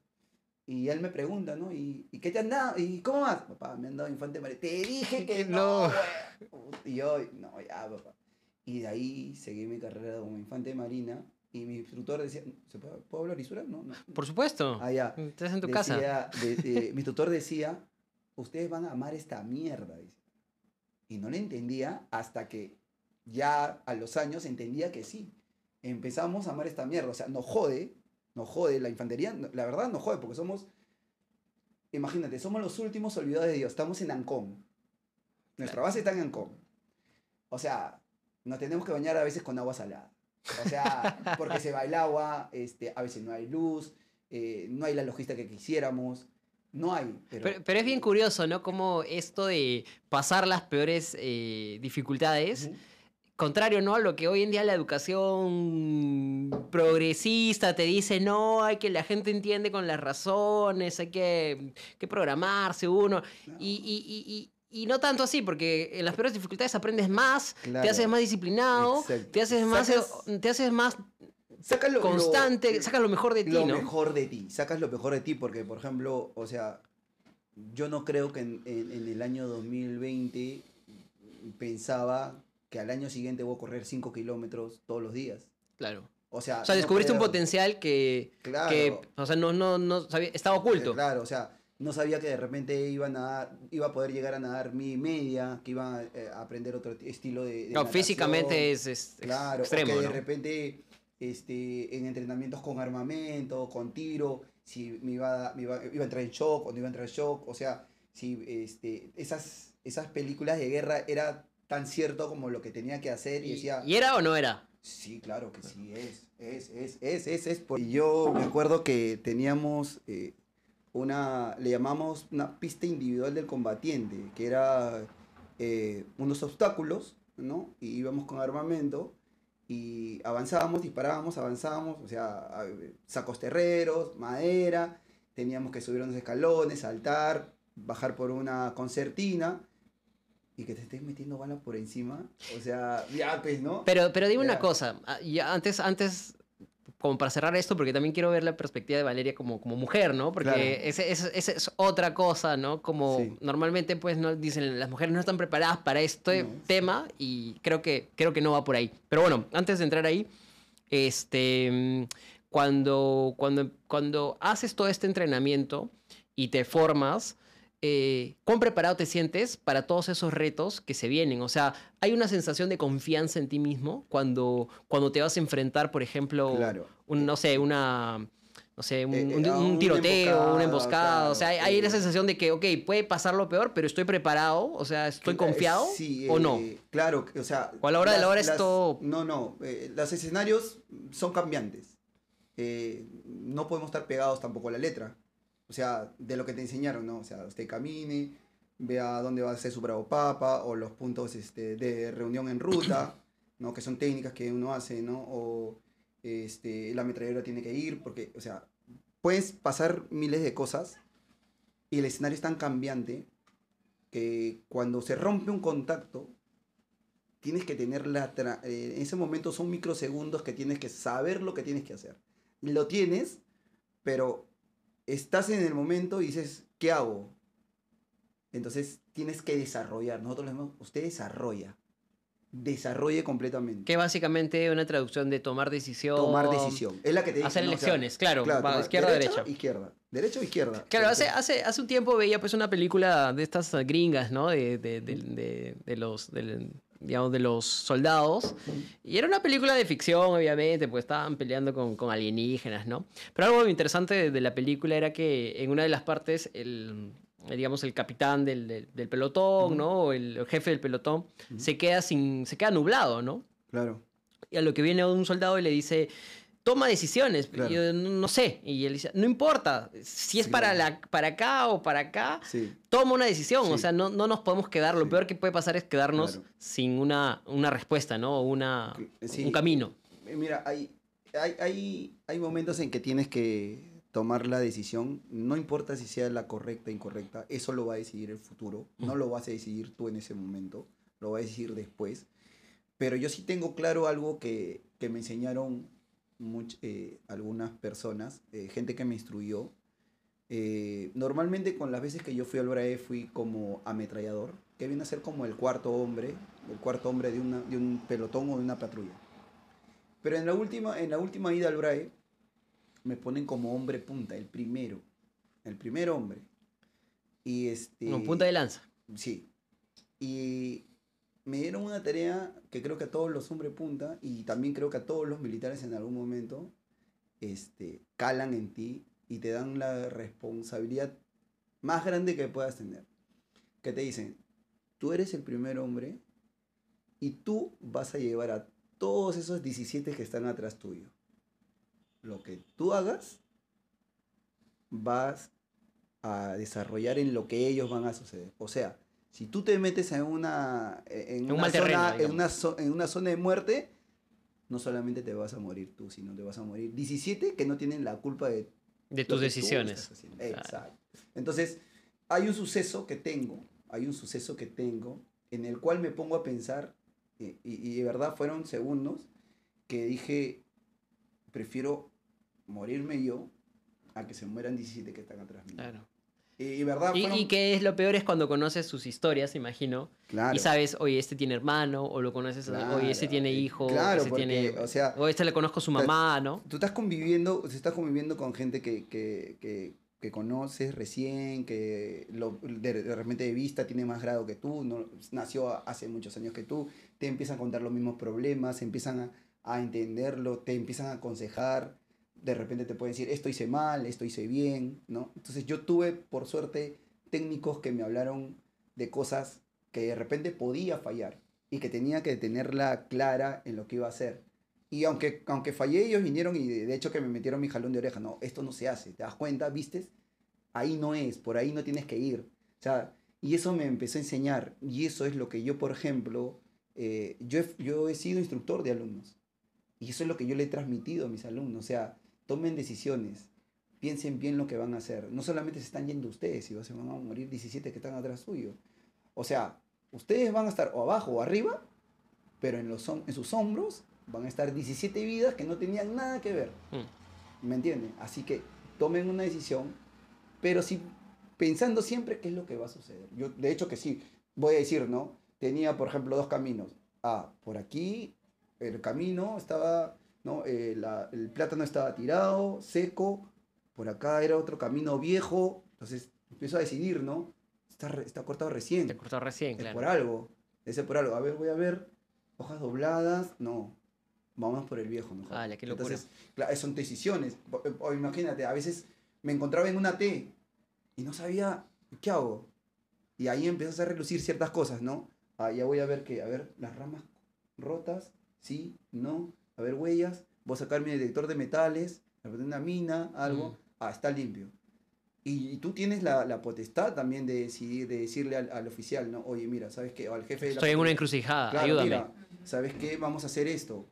Y él me pregunta, ¿no? ¿Y, ¿y qué te han dado? ¿Y cómo vas? Papá, me han dado infante María. Te dije que no. Y yo, no, ya, papá. Y de ahí seguí mi carrera como infante de marina. Y mi instructor decía, ¿se puede, ¿puedo hablar lisura? No, no. Por supuesto. Ah, ya. Estás en tu casa. Decía- de- de- mi tutor decía, ustedes van a amar esta mierda. dice. Y no le entendía hasta que ya a los años entendía que sí. Empezamos a amar esta mierda. O sea, nos jode, nos jode la infantería. La verdad nos jode porque somos, imagínate, somos los últimos olvidados de Dios. Estamos en Ancón. Nuestra base está en Ancón. O sea, nos tenemos que bañar a veces con agua salada. O sea, porque se va el agua, este, a veces no hay luz, eh, no hay la logística que quisiéramos, no hay. Pero, Pero, pero es bien curioso, ¿no? Como esto de pasar las peores eh, dificultades. Contrario, ¿no? A lo que hoy en día la educación progresista te dice, no, hay que la gente entiende con las razones, hay que, que programarse uno. Y, y- y- y- y no tanto así, porque en las peores dificultades aprendes más, te haces más disciplinado, Exacto. te haces más, Sacas- te haces más Sacas lo- lo- constante, sacas lo mejor de ti, lo ¿no? mejor de ti, sacas lo mejor de ti, porque por ejemplo, o sea, yo no creo que en, en- en el año 2020 pensaba que al año siguiente voy a correr 5 kilómetros todos los días. Claro. O sea, O sea, no descubriste un potencial que, Claro. que o sea, no, no, no sabía, estaba oculto. Claro, o sea, no sabía que de repente iba a nadar, iba a poder llegar a nadar mi media, que iba a, eh, a aprender otro estilo de, de No, natación. físicamente es, es- es Claro, extremo, o que de ¿no? repente este, en entrenamientos con armamento, con tiro, si me iba, me iba, iba a entrar en shock o no iba a entrar en shock, o sea, si este, esas, esas películas de guerra era tan cierto como lo que tenía que hacer y ¿Y, decía, ¿y era o no era? sí, claro que sí, es, es, es, es, es, es. por- Y yo me acuerdo que teníamos eh, una, le llamamos una pista individual del combatiente, que era eh, unos obstáculos, ¿no? Y íbamos con armamento y avanzábamos, disparábamos, avanzábamos, o sea, sacos terreros, madera, teníamos que subir unos escalones, saltar, bajar por una concertina y que te estés metiendo balas por encima, o sea, ya pues, ¿no? Pero, pero dime una Ya. cosa, ah, ya antes, antes, como para cerrar esto, porque también quiero ver la perspectiva de Valeria como, como mujer, ¿no? Porque Claro. ese- ese es otra cosa, ¿no? Como Sí. normalmente, pues, no dicen, las mujeres no están preparadas para este No. tema y creo que, creo que no va por ahí. Pero bueno, antes de entrar ahí, este, cuando, cuando, cuando haces todo este entrenamiento y te formas, eh, ¿cuán preparado te sientes para todos esos retos que se vienen? O sea, ¿hay una sensación de confianza en ti mismo cuando, cuando te vas a enfrentar, por ejemplo, Claro. un, no sé, una... No sé, un, Eh, eh, un- a un tiroteo, una emboscada, emboscada. o sea, hay, claro, eh. la sensación de que, ok, puede pasar lo peor, pero estoy preparado. O sea, estoy Cla- confiado sí, o no. eh, Claro, o sea... O a la hora de la las- hora las- todo- No, no, eh, los escenarios son cambiantes. Eh, no podemos estar pegados tampoco a la letra. O sea, de lo que te enseñaron, ¿no? O sea, usted camine, vea dónde va a ser su bravo papa, o los puntos este, de reunión en ruta, ¿no? Que son técnicas que uno hace, ¿no? O este, la ametralladora tiene que ir, porque, o sea, puedes pasar miles de cosas y el escenario es tan cambiante que cuando se rompe un contacto, tienes que tener la... tra- eh, en ese momento son microsegundos que tienes que saber lo que tienes que hacer. Lo tienes, pero estás en el momento y dices, ¿qué hago? Entonces tienes que desarrollar. Nosotros le decimos, usted desarrolla. Desarrolle completamente. Que básicamente una traducción de tomar decisión. Tomar decisión. Es la que te dice, Hacer ¿no? O sea, elecciones, claro. va, tomar izquierda, derecha. Izquierda. Derecha o izquierda. Claro, hace, Derecha. hace, hace un tiempo veía pues una película de estas gringas, ¿no? De, de, de- de- de los, del- digamos, de los soldados. Y era una película de ficción, obviamente, pues estaban peleando con, con alienígenas, ¿no? Pero algo interesante de, de la película era que en una de las partes, el, el, digamos, el capitán del, del- del pelotón. ¿no? O el, jefe del pelotón, se queda sin, se queda nublado, ¿no? Claro. Y a lo que viene un soldado y le dice, toma decisiones. Claro. Yo, no, no sé. Y él dice, no importa, si es Sí. para, la, para acá o para acá, Sí. toma una decisión. O sea, no, no nos podemos quedar. Lo peor que puede pasar es quedarnos Claro. sin una, una respuesta, ¿no? Una, Sí. un camino. Eh, Mira, hay, hay, hay, hay momentos en que tienes que tomar la decisión, no importa si sea la correcta o incorrecta, eso lo va a decidir el futuro, no Mm. lo vas a decidir tú en ese momento, lo va a decidir después. Pero yo sí tengo claro algo que, que me enseñaron much- eh, algunas personas, eh, gente que me instruyó. Eh, normalmente con las veces que yo fui al BRAE fui como ametrallador, que viene a ser como el cuarto hombre, el cuarto hombre de, una, de un pelotón o de una patrulla. Pero en la última, en la última ida al BRAE, me ponen como hombre punta, el primero. El primer hombre. Y este. Como punta de lanza. Sí. Y me dieron una tarea que creo que a todos los hombres punta, y también creo que a todos los militares en algún momento, este, calan en ti y te dan la responsabilidad más grande que puedas tener. Que te dicen, tú eres el primer hombre y tú vas a llevar a todos esos 17 que están atrás tuyo. Lo que tú hagas, vas a desarrollar en lo que ellos van a suceder. O sea, Si tú te metes en una, en un una, terreno, zona, en, una, en una zona de muerte, no solamente te vas a morir tú, sino te vas a morir 17 que no tienen la culpa de De tus decisiones. Exacto. Entonces, hay un suceso que tengo, hay un suceso que tengo en el cual me pongo a pensar, y, y- y de verdad fueron segundos, que dije, prefiero morirme yo a que se mueran 17 que están atrás mío. Claro. Y, verdad Y, fueron... y que es lo peor es cuando conoces sus historias, imagino. Claro. Y sabes, oye, este tiene hermano, o lo conoces, oye, este Claro, tiene eh, hijo, claro, este porque, tiene... o sea, o este le conozco a su mamá, ¿no? Tú estás conviviendo, estás conviviendo con gente que, que, que, que conoces recién, que lo, de, de repente de vista tiene más grado que tú, no, nació hace muchos años que tú, te empiezan a contar los mismos problemas, empiezan a, a entenderlo, te empiezan a aconsejar, de repente te pueden decir, esto hice mal, esto hice bien, ¿no? Entonces yo tuve, por suerte, técnicos que me hablaron de cosas que de repente podía fallar y que tenía que tenerla clara en lo que iba a hacer. Y aunque, aunque fallé, ellos vinieron y de hecho que me metieron mi jalón de oreja. No, esto no se hace. ¿Te das cuenta? ¿Vistes? Ahí no es, por ahí no tienes que ir. O sea, y eso me empezó a enseñar. Y eso es lo que yo, por ejemplo, eh, yo, he, yo he sido instructor de alumnos. Y eso es lo que yo le he transmitido a mis alumnos. O sea, tomen decisiones. Piensen bien lo que van a hacer. No solamente se están yendo ustedes, sino se van a morir 17 que están atrás suyo. O sea, ustedes van a estar o abajo o arriba, pero en, los, en sus hombros van a estar 17 vidas que no tenían nada que ver. Mm. ¿Me entienden? Así que tomen una decisión, pero sí pensando siempre qué es lo que va a suceder. Yo, de hecho, que sí, voy a decir, ¿no? Tenía, por ejemplo, dos caminos. Ah, por aquí el camino estaba, ¿no? Eh, la- el plátano estaba tirado, seco. Por acá era otro camino viejo. Entonces empiezo a decidir, ¿no? Está, está cortado recién. Te cortó recién, Es claro. por algo. Ese por algo. A ver, voy a ver. Hojas dobladas. No. Vamos por el viejo mejor. Ala, qué locura. Entonces, claro, son decisiones. O, o imagínate, a veces me encontraba en una T y no sabía qué hago. Y ahí empiezas a relucir ciertas cosas, ¿no? Ah, ya voy a ver que, a ver, las ramas rotas, sí, no. A ver, huellas. Voy a sacar mi detector de metales, una mina, algo. Mm. Ah, está limpio. Y, y tú tienes la, la potestad también de decidir, de decirle al, al oficial, ¿no? Oye, mira, ¿sabes qué? O al jefe de la Estoy en una encrucijada, Claro, ayúdame. mira, ¿sabes qué? Vamos a hacer esto,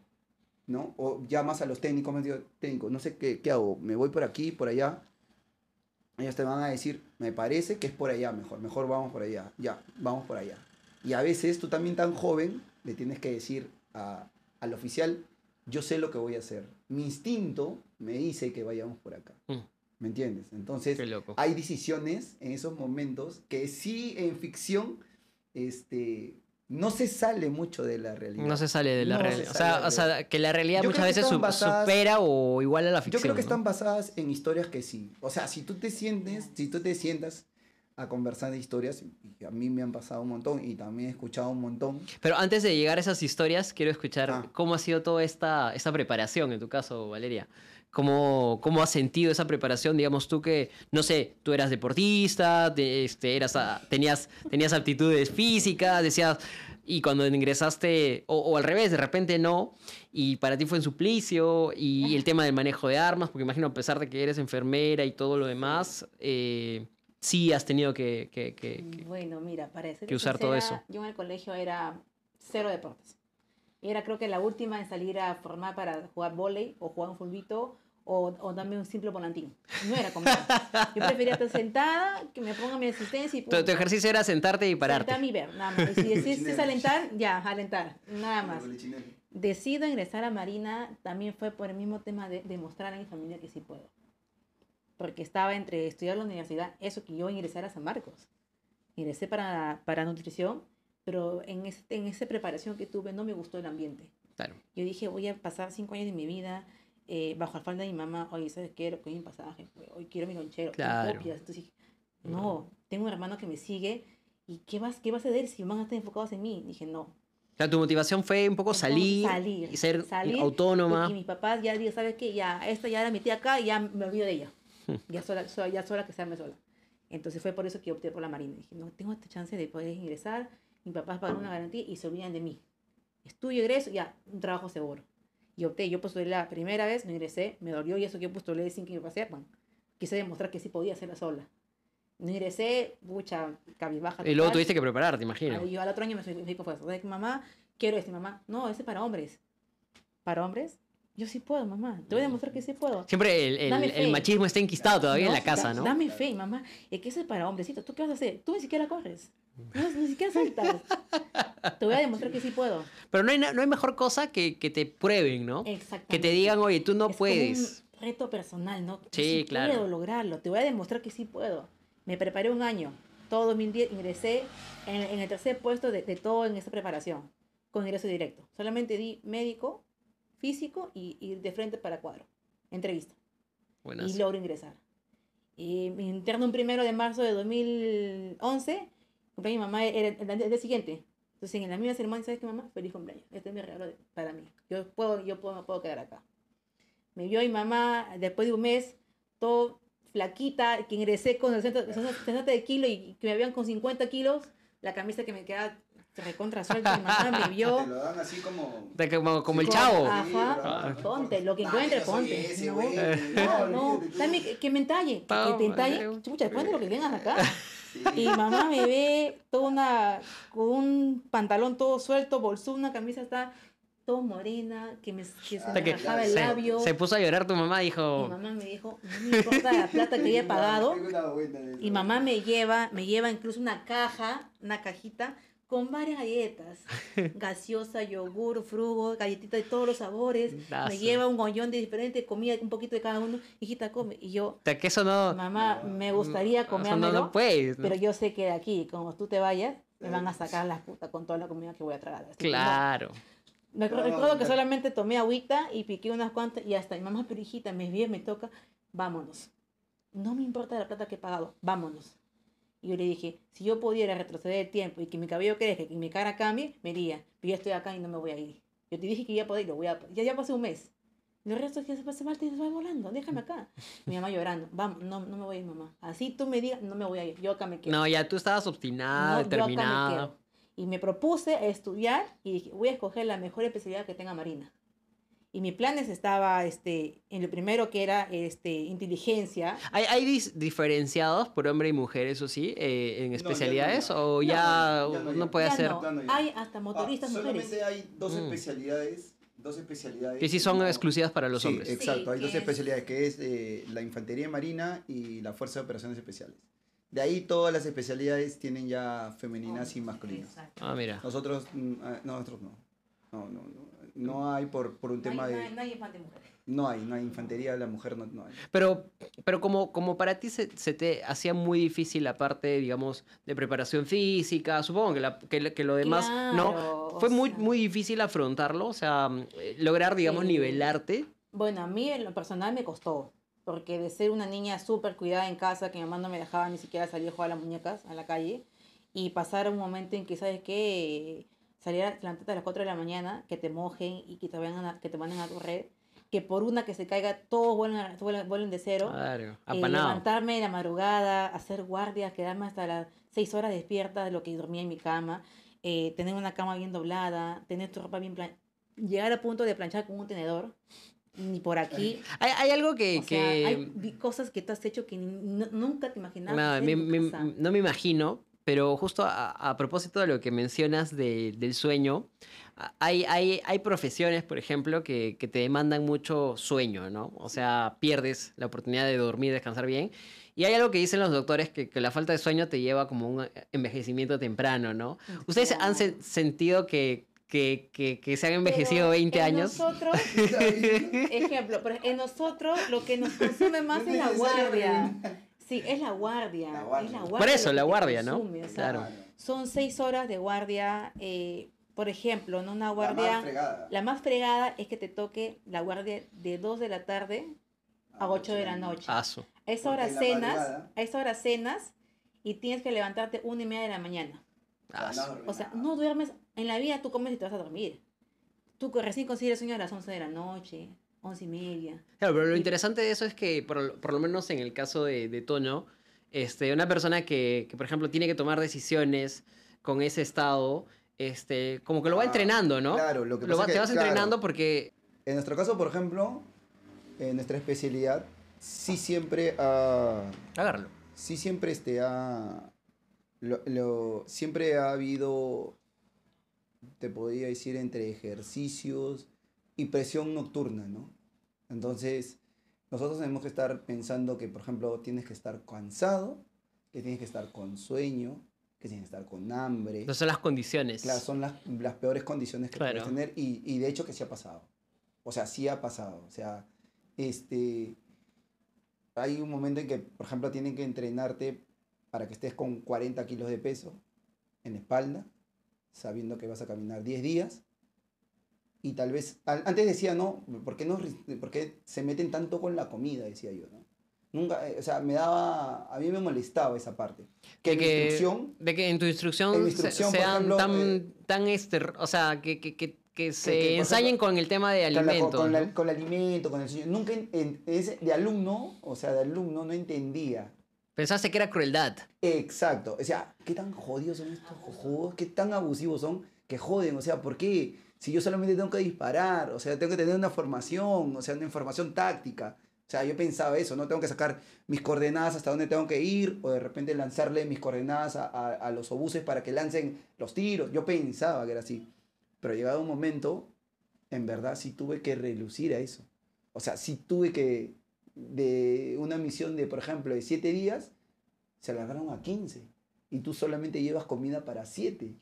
¿no? O llamas a los técnicos, me digo, técnico, no sé qué, qué hago, me voy por aquí, por allá. Ellos te van a decir, me parece que es por allá mejor, mejor vamos por allá, ya, vamos por allá. Y a veces tú también tan joven le tienes que decir a- al oficial, yo sé lo que voy a hacer. Mi instinto me dice que vayamos por acá. Mm. ¿Me entiendes? Entonces, hay decisiones en esos momentos que sí en ficción este, no se sale mucho de la realidad. No se sale de la No realidad. O sea, de- o sea, que la realidad Yo muchas veces basadas- supera o igual a la Yo ficción. creo que ¿no? están basadas en historias que sí. O sea, si tú te sientes, si tú te sientas a conversar de historias, y a mí me han pasado un montón y también he escuchado un montón. Pero antes de llegar a esas historias, quiero escuchar Ah. cómo ha sido toda esta, esta preparación, en tu caso, Valeria. ¿Cómo, ¿Cómo has sentido esa preparación? Digamos tú que, no sé, tú eras deportista, te- este, eras, tenías, tenías aptitudes físicas, decías, y cuando ingresaste, o, o al revés, de repente no, y para ti fue un suplicio, y el tema del manejo de armas, porque imagino a pesar de que eres enfermera y todo lo demás, eh, sí has tenido que... que- que- que- Bueno, mira, parece que usar todo eso. Yo en el colegio era cero deportes. Era creo que la última en salir a formar para jugar volei o jugar un fulbito o, o darme un simple volantín. No era conmigo. Yo prefería estar sentada, que me pongan mi asistencia y tu, tu punto. ejercicio era sentarte y pararte. Sentarme y ver, nada más. Y si decides alentar, ya, alentar, nada más. Decido ingresar a Marina también fue por el mismo tema de demostrar a mi familia que sí puedo. Porque estaba entre estudiar la universidad, eso que yo ingresara a San Marcos. Ingresé para, para nutrición, pero en, este, en esa preparación que tuve no me gustó el ambiente. Claro. Yo dije, voy a pasar cinco años de mi vida eh, bajo la falda de mi mamá. Oye, ¿sabes qué? Lo que mi pasaje. Hoy quiero mi lonchero. Claro. copias. Entonces dije, no, tengo un hermano que me sigue. ¿Y qué vas, qué vas a hacer si van a estar enfocados en mí? Dije, no, O sea, tu motivación fue un poco salir, salir, y ser salir, autónoma. Y, mis papás ya digo, ¿sabes qué? Ya, esta ya la metí acá y ya me olvido de ella. Ya sola, sola- ya sola que se arme sola. Entonces fue por eso que opté por la Marina. Dije, no, tengo esta chance de poder ingresar, mis papás pagan una garantía y se olvidan de mí. Estudio, egreso, ya, un trabajo seguro. Y opté, yo postulé la primera vez, no ingresé, me dolió y eso que yo postulé sin que me paseaban. Quise demostrar que sí podía hacerla sola. Ingresé, mucha cabizbaja. Y luego tuviste que prepararte, imagino. Y yo al otro año me fui, con fuerza. Mamá, quiero este, mamá. No, ese es para hombres. ¿Para hombres? Yo sí puedo, mamá. Te voy a demostrar que sí puedo. Siempre el, el- el machismo está enquistado todavía en la No, casa, ¿no? Dame fe, mamá. Es que eso es para hombrecito. ¿Tú qué vas a hacer? Tú ni siquiera corres. No, ni siquiera saltas. Te voy a demostrar que sí puedo. Pero no hay, no hay mejor cosa que, que te prueben, ¿no? Exactamente. Que te digan, oye, tú no Es como puedes. un reto personal, ¿no? Yo Sí, claro. puedo lograrlo. Te voy a demostrar que sí puedo. Me preparé un año. Todo 2010 ingresé en, en el tercer puesto de, de todo en esa preparación. Con ingreso directo. Solamente di médico, físico y, y de frente para cuadro. Entrevista. Buenas. y logro ingresar. Y me interno un primero de marzo de 2011, cumpleaños mi mamá era el, día siguiente. Entonces, en la misma ceremonia, ¿sabes qué, mamá? Feliz cumpleaños. Este es mi regalo de- para mí. Yo puedo, yo puedo, me puedo quedar acá. Me vio mi mamá después de un mes, todo flaquita, que ingresé con el 60, 60 de kilo y que me habían con 50 kilos, la camisa que me queda recontra suelta. Mi mamá me vio. Te lo dan así como... De como, como el Con- chavo. Ajá. Sí, pero- Ponte, lo que Nah, encuentre, yo soy ponte. ese, No, güey. no, no, tú. dame que, que me entalle, que, que te entalle. madre. Chucha, después de lo que vengas acá. Sí. Y mamá me ve toda una, con un pantalón todo suelto, bolsú, una camisa está todo morena, que, me, que se me que rajaba el se, labio. se puso a llorar tu mamá, Mi dijo, mamá me dijo, no me importa la plata que haya pagado. Y mamá me lleva, me lleva incluso una caja, una cajita con varias galletas. Gaseosa, yogur, frugo, galletitas de todos los sabores. Dazo. Me lleva un gollón de diferente comida, un poquito de cada uno. Hijita, come. Y yo, o sea, que eso no... mamá, me gustaría eso no, no puedes. ¿no? pero yo sé que de aquí, como tú te vayas, me van a sacar las putas con toda la comida que voy a tragar. Así que no. Claro. Me recuerdo que solamente tomé agüita y piqué unas cuantas y hasta mi mamá, pero hijita, me vi, me toca, vámonos. No me importa la plata que he pagado, vámonos. Y yo le dije, si yo pudiera retroceder el tiempo y que mi cabello crezca y que mi cara cambie, me iría. Pero ya estoy acá y no me voy a ir. Yo te dije que ya podía ir, lo voy a... Ya, ya pasé un mes. Y el resto es que se pasa mal, te va volando, déjame acá. Mi mamá llorando, vamos, no, no me voy a ir, mamá. Así tú me digas, no me voy a ir, yo acá me quedo. No, ya tú estabas obstinada, No, yo acá me determinada. quedo. Y me propuse a estudiar y dije, voy a escoger la mejor especialidad que tenga Marina. Y mi planes estaba este, en lo primero que era este, inteligencia. ¿Hay, hay dis- diferenciados por hombre y mujer, eso sí, eh, en ya no, especialidades? ya. ¿O No, ya, ya no, no ya. puede Ya ser? no, Ya no, ya. hay hasta motoristas Ah, mujeres. Solamente hay dos Mm. especialidades, dos especialidades. Que sí son exclusivas para los Sí, hombres. exacto, hay Sí, dos que es- especialidades, que es eh, la Infantería Marina y la Fuerza de Operaciones Especiales. De ahí todas las especialidades tienen ya femeninas y masculinas. Exacto. Ah, mira. Nosotros, mm, ah, no, nosotros no. No, no, no. No hay por, por un No hay, tema no de... hay- no hay infante mujer. No hay, no hay infantería, la mujer no, no hay. Pero, pero como, como para ti se, se te hacía muy difícil la parte, digamos, de preparación física, supongo que, la- que, lo- que lo demás, Claro, ¿no? Fue muy, sea. muy difícil afrontarlo, o sea, lograr, digamos, Sí. nivelarte. Bueno, a mí en lo personal me costó, porque de ser una niña súper cuidada en casa, que mi mamá no me dejaba ni siquiera salir a jugar a las muñecas a la calle, y pasar un momento en que, ¿sabes qué? Salir a levantarte a las 4 de la mañana, que te mojen y que te, vayan a, que te manden a correr, que por una que se caiga, todos vuelven, a- vuelven, vuelven de cero. Claro, Eh, levantarme en la madrugada, hacer guardias, quedarme hasta las 6 horas despierta de lo que dormía en mi cama, eh, tener una cama bien doblada, tener tu ropa bien plan llegar a punto de planchar con un tenedor, ni por aquí. Hay, hay algo que... O sea, que- hay cosas que tú has hecho que no- nunca te imaginabas. No, me- tu me- no me imagino, pero justo a, a propósito de lo que mencionas de- del sueño, hay, hay, hay profesiones, por ejemplo, que, que te demandan mucho sueño, ¿no? O sea, pierdes la oportunidad de dormir, descansar bien. Y hay algo que dicen los doctores, que, que la falta de sueño te lleva como a un envejecimiento temprano, ¿no? ¿Ustedes han se- sentido que, que, que- que se han envejecido Pero 20 en años? Nosotros, ejemplo, pero en nosotros lo que nos consume más es la guardia. Sí, es la guardia. La guardia. Es la Por guardia eso, lo que la guardia, ¿no? consume, o sea, Claro. Son seis horas de guardia. eh, por ejemplo, en una La guardia. más fregada. La más fregada es que te toque la guardia de 2 de la tarde a 8 de la noche. Aso. A esa hora la cenas, madrugada- a esa hora cenas y tienes que levantarte una y media de la mañana. aso. O sea, no duermes, en la vida tú comes y te vas a dormir. Tú recién consigues sueño a las 11 de la noche, 11 y media. Claro, pero lo Y- interesante de eso es que, por, lo- por lo menos en el caso de, de Toño, este, una persona que, que, por ejemplo, tiene que tomar decisiones con ese estado, este, como que lo va Ah, entrenando, ¿no? claro, lo que Lo pasa va- es que, te vas claro. entrenando porque... En nuestro caso, por ejemplo, en nuestra especialidad, sí siempre ha, Agárralo. sí siempre este ha, lo, lo- siempre ha habido, te podría decir, entre ejercicios y presión nocturna, ¿no? Entonces, nosotros tenemos que estar pensando que, por ejemplo, tienes que estar cansado, que tienes que estar con sueño, que tienes que estar con hambre. No son las condiciones. Claro, son las, las peores condiciones que Claro. puedes tener y, y de hecho que sí ha pasado. O sea, sí ha pasado. O sea, este, hay un momento en que, por ejemplo, tienen que entrenarte para que estés con 40 kilos de peso en la espalda, sabiendo que vas a caminar 10 días. Y tal vez, al- antes decía, no, ¿por qué, no, por qué se meten tanto con la comida? Decía yo, ¿no? Nunca, eh, o sea, me daba, a mí me molestaba esa parte. Que de en que, instrucción, de que en tu instrucción, En se- instrucción, por sean ejemplo, tan, eh, tan este, o sea, que, que, que, que se ensañen ejemplo, con el tema de con, la- alimentos. con, ¿no? la- con el alimento, con el sueño. Nunca en- en- ese- de alumno, o sea, de alumno no entendía. Pensaste que era crueldad. Exacto. O sea, ¿qué tan jodidos son estos juegos? ¿Qué tan abusivos son? Que joden. O sea, ¿por qué? Si yo solamente tengo que disparar, o sea, tengo que tener una formación, o sea, una información táctica. O sea, yo pensaba eso, no tengo que sacar mis coordenadas hasta dónde tengo que ir, o de repente lanzarle mis coordenadas a, a- los obuses para que lancen los tiros. Yo pensaba que era así. Pero llegado un momento, en verdad sí tuve que relucir a eso. O sea, sí tuve que, de una misión de, por ejemplo, de 7 días, se alargaron a 15. Y tú solamente llevas comida para 7.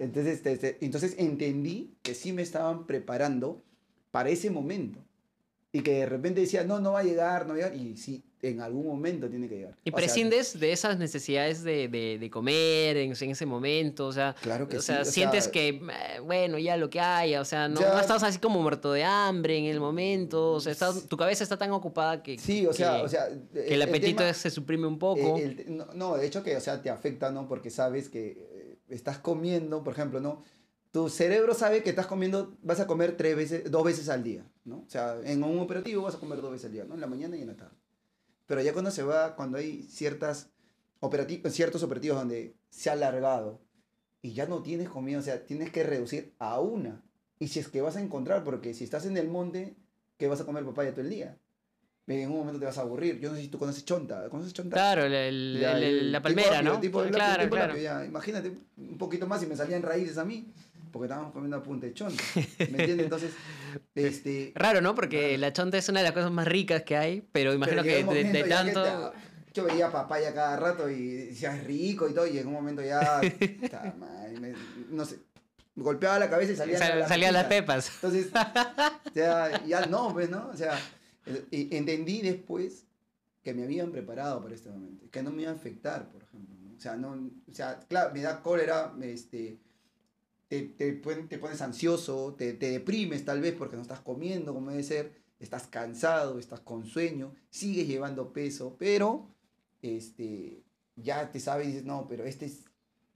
Entonces, te- te- entonces entendí que sí me estaban preparando para ese momento. Y que de repente decía, no, no va a llegar, no va a llegar. Y sí, en algún momento tiene que llegar. Y O sea, prescindes de esas necesidades de, de, de comer en, en ese momento, o sea, Claro que o sí, sea, o sientes sea- que, eh, bueno, ya lo que haya, o sea, no, Ya- no estás así como muerto de hambre en el momento, o sea, estás- tu cabeza está tan ocupada que, Sí, o sea, que, o sea... que el apetito se suprime un poco. Eh, el- no, no, de hecho que, o sea, te afecta, ¿no? Porque sabes que estás comiendo, por ejemplo, ¿no? Tu cerebro sabe que estás comiendo, vas a comer tres veces, dos veces al día, ¿no? O sea, en un operativo vas a comer dos veces al día, ¿no? En la mañana y en la tarde. Pero ya cuando se va, cuando hay ciertas operati- ciertos operativos donde se ha alargado y ya no tienes comida, o sea, tienes que reducir a una. Y si es que vas a encontrar, porque si estás en el monte, ¿qué vas a comer papaya todo el día? En un momento te vas a aburrir. Yo no sé si tú conoces chonta. ¿Conoces chonta? Claro, el- el- Ya, el- el la palmera, ¿no? tipo claro, tipo claro. ya. Imagínate un poquito más y me salían raíces a mí, porque estábamos comiendo a punta de chonta. ¿Me entiendes? Entonces, este. Raro, ¿no? Porque Raro. la chonta es una de las cosas más ricas que hay, pero imagino pero que de, ya que tanto... te- yo veía papaya cada rato y decía es rico y todo, y en un momento ya. puta madre, me- no sé. Me golpeaba la cabeza y salían sal- las salían las pepas. Entonces, ya, ya no, pues, ¿no? O sea, entendí después que me habían preparado para este momento, que no me iba a afectar, por ejemplo. ¿no? O sea, no, o sea, claro, me da cólera, este, te, te, te pones ansioso, te, te deprimes tal vez porque no estás comiendo como debe ser, estás cansado, estás con sueño, sigues llevando peso, pero este, ya te sabes y dices, no, pero este es,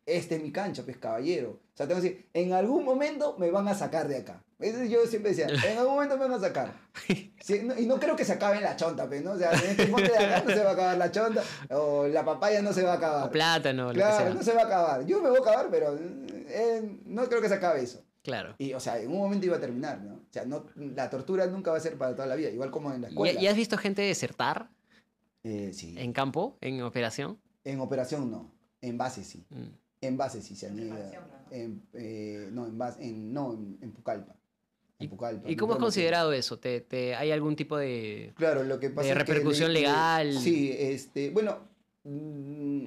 este es mi cancha, pues caballero. O sea, tengo que decir, en algún momento me van a sacar de acá. Yo siempre decía, en algún momento me van a sacar. Sí, no- y no creo que se acabe la chonta, pues, ¿no? O sea, en este monte de acá no se va a acabar la chonta, o la papaya no se va a acabar. O plátano, lo que Claro, sea. no se va a acabar. Yo me voy a acabar, pero eh, no creo que se acabe eso. Claro. Y, o sea, en un momento iba a terminar, ¿no? O sea, no, la tortura nunca va a ser para toda la vida, igual como en la ¿Y, escuela. y has visto gente desertar Eh, sí. en campo, en operación? En operación no, en base sí. Mm. En base sí se han ido. En, eh, no, en base, en, no, en, en Pucallpa. En ¿Y- Pucallpa. ¿Y en cómo es considerado eso? ¿Te, te, ¿Hay algún tipo de...? Claro, lo que pasa de que repercusión le- legal? Sí, este, bueno, mm,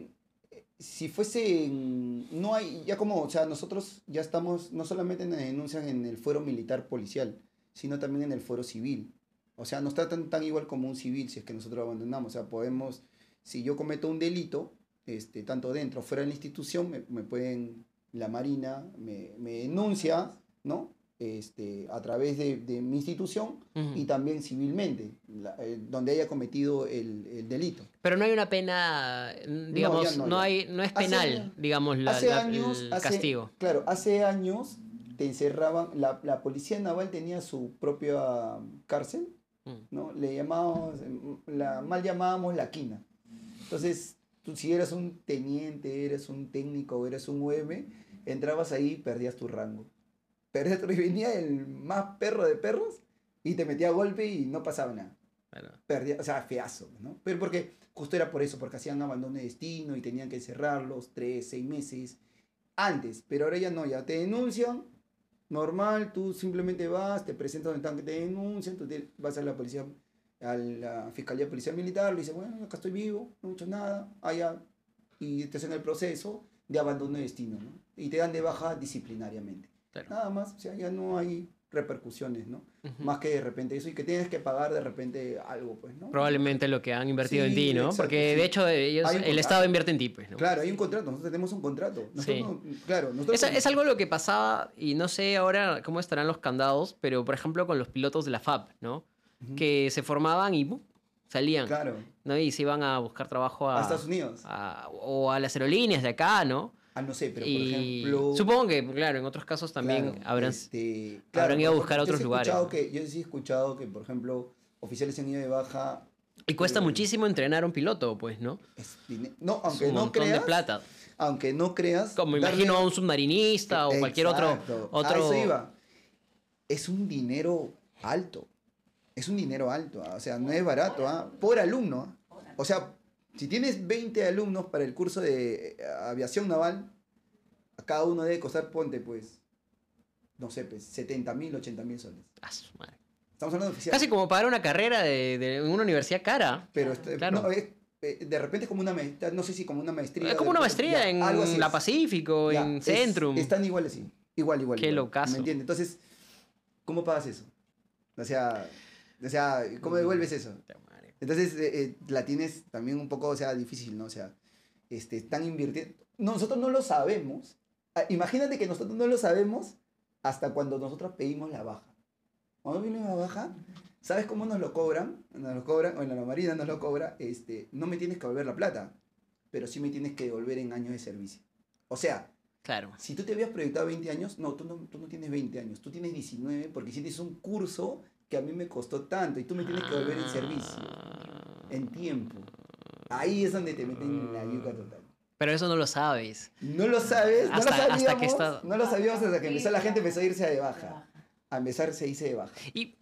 si fuese, en- no hay, ya como, o sea, nosotros ya estamos, no solamente nos denuncian en el fuero militar policial, sino también en el fuero civil. O sea, nos tratan tan igual como un civil si es que nosotros abandonamos. O sea, podemos, si yo cometo un delito, este, tanto dentro o fuera de la institución, me, me pueden, la Marina me, me denuncia, ¿no? Este, a través de, de mi institución Ujú. y también civilmente, la- eh, donde haya cometido el, el delito. Pero no hay una pena, mm, digamos, no, no, ya. hay, no es Hace- penal, digamos, la- hace la- años, el hace- castigo. Claro, hace años te encerraban, la, policía naval tenía su propia cárcel, Mm. ¿no? Le llamábamos, mm, la mal llamábamos la quina. Entonces, tú si eras un teniente, eres un técnico, eres un UM, entrabas ahí y perdías tu rango. Y venía el más perro de perros y te metía a golpe y no pasaba nada. Bueno, perdía, o sea, feazo, ¿no? Pero porque justo era por eso, porque hacían abandono de destino y tenían que cerrarlos tres, seis meses antes, pero ahora ya no, ya te denuncian, normal, tú simplemente vas, te presentas donde están que te denuncian, tú te- vas a la policía, a la Fiscalía Policial Militar, le dices, bueno, acá estoy vivo, no he hecho nada, allá, y te hacen el proceso de abandono de destino, ¿no? Y te dan de baja disciplinariamente. Claro. Nada más, o sea, ya no hay repercusiones, ¿no? Ujú. Más que de repente eso y que tienes que pagar de repente algo, pues, ¿no? Probablemente lo que han invertido en ti, ¿no? exacto, Porque sí. de hecho ellos, el. Estado invierte en ti, pues, ¿no? Claro, hay un contrato, nosotros tenemos un contrato. Nosotros Sí. no- claro, nosotros Es, es algo lo que pasaba, y no sé ahora cómo estarán los candados, pero por ejemplo con los pilotos de la FAB, ¿no? Que se formaban y salían, Claro, ¿no? Y se iban a buscar trabajo a, a Estados Unidos. a- o a las aerolíneas de acá, ¿no? Ah, no sé, pero por y ejemplo... supongo que, claro, en otros casos también claro, habrán... este, habrán ido a buscar ejemplo, otros yo lugares, ¿no? Que, yo sí he escuchado que, por ejemplo, oficiales han ido de baja... Y cuesta eh, muchísimo entrenar a un piloto, pues, ¿no? es no, Es aunque un no montón creas... de plata. Aunque no creas... Como darle- imagino a un submarinista o cualquier otro... Exacto, a otro... eso iba. Es un dinero alto. Es un dinero alto. ah, O sea, no es barato. ah, Por alumno. ah. O sea, si tienes 20 alumnos para el curso de eh, aviación naval, a cada uno debe costar, ponte pues, no sé, pues, 70 mil, 80 mil soles. Ah, su madre. Estamos hablando de oficial. Casi como pagar una carrera de, una universidad cara. Pero este- Claro. no, es- eh, de repente es como una maestría, no sé si como una maestría. Es como una maestría ya, en algo así la. Pacífico, Ya, en es- Centrum. Están igual así. Igual, igual. Qué locazo. ¿Me entiendes? Entonces, ¿cómo pagas eso? O sea, o sea ¿cómo devuelves eso? Entonces, eh, eh, la tienes también un poco, o sea, difícil, ¿no? O sea, este, están invirtiendo. Nosotros no lo sabemos. Ah, Imagínate que nosotros no lo sabemos hasta cuando nosotros pedimos la baja. Cuando viene la baja, ¿sabes cómo nos lo cobran? Nos lo cobran, o en la marina nos lo cobra, este, no me tienes que devolver la plata, pero sí me tienes que devolver en años de servicio. O sea, Claro. si tú te habías proyectado 20 años, no tú, no, tú no tienes 20 años, tú tienes 19 porque hiciste un curso que a mí me costó tanto y tú me tienes que devolver en servicio, Ah. en tiempo. Ahí es donde te meten en la yuca total. Pero eso no lo sabes. No lo sabes, no Hasta- lo hasta sabíamos, que está- no lo sabíamos hasta que empezó la gente empezó a irse de baja. A empezarse a irse de baja. Y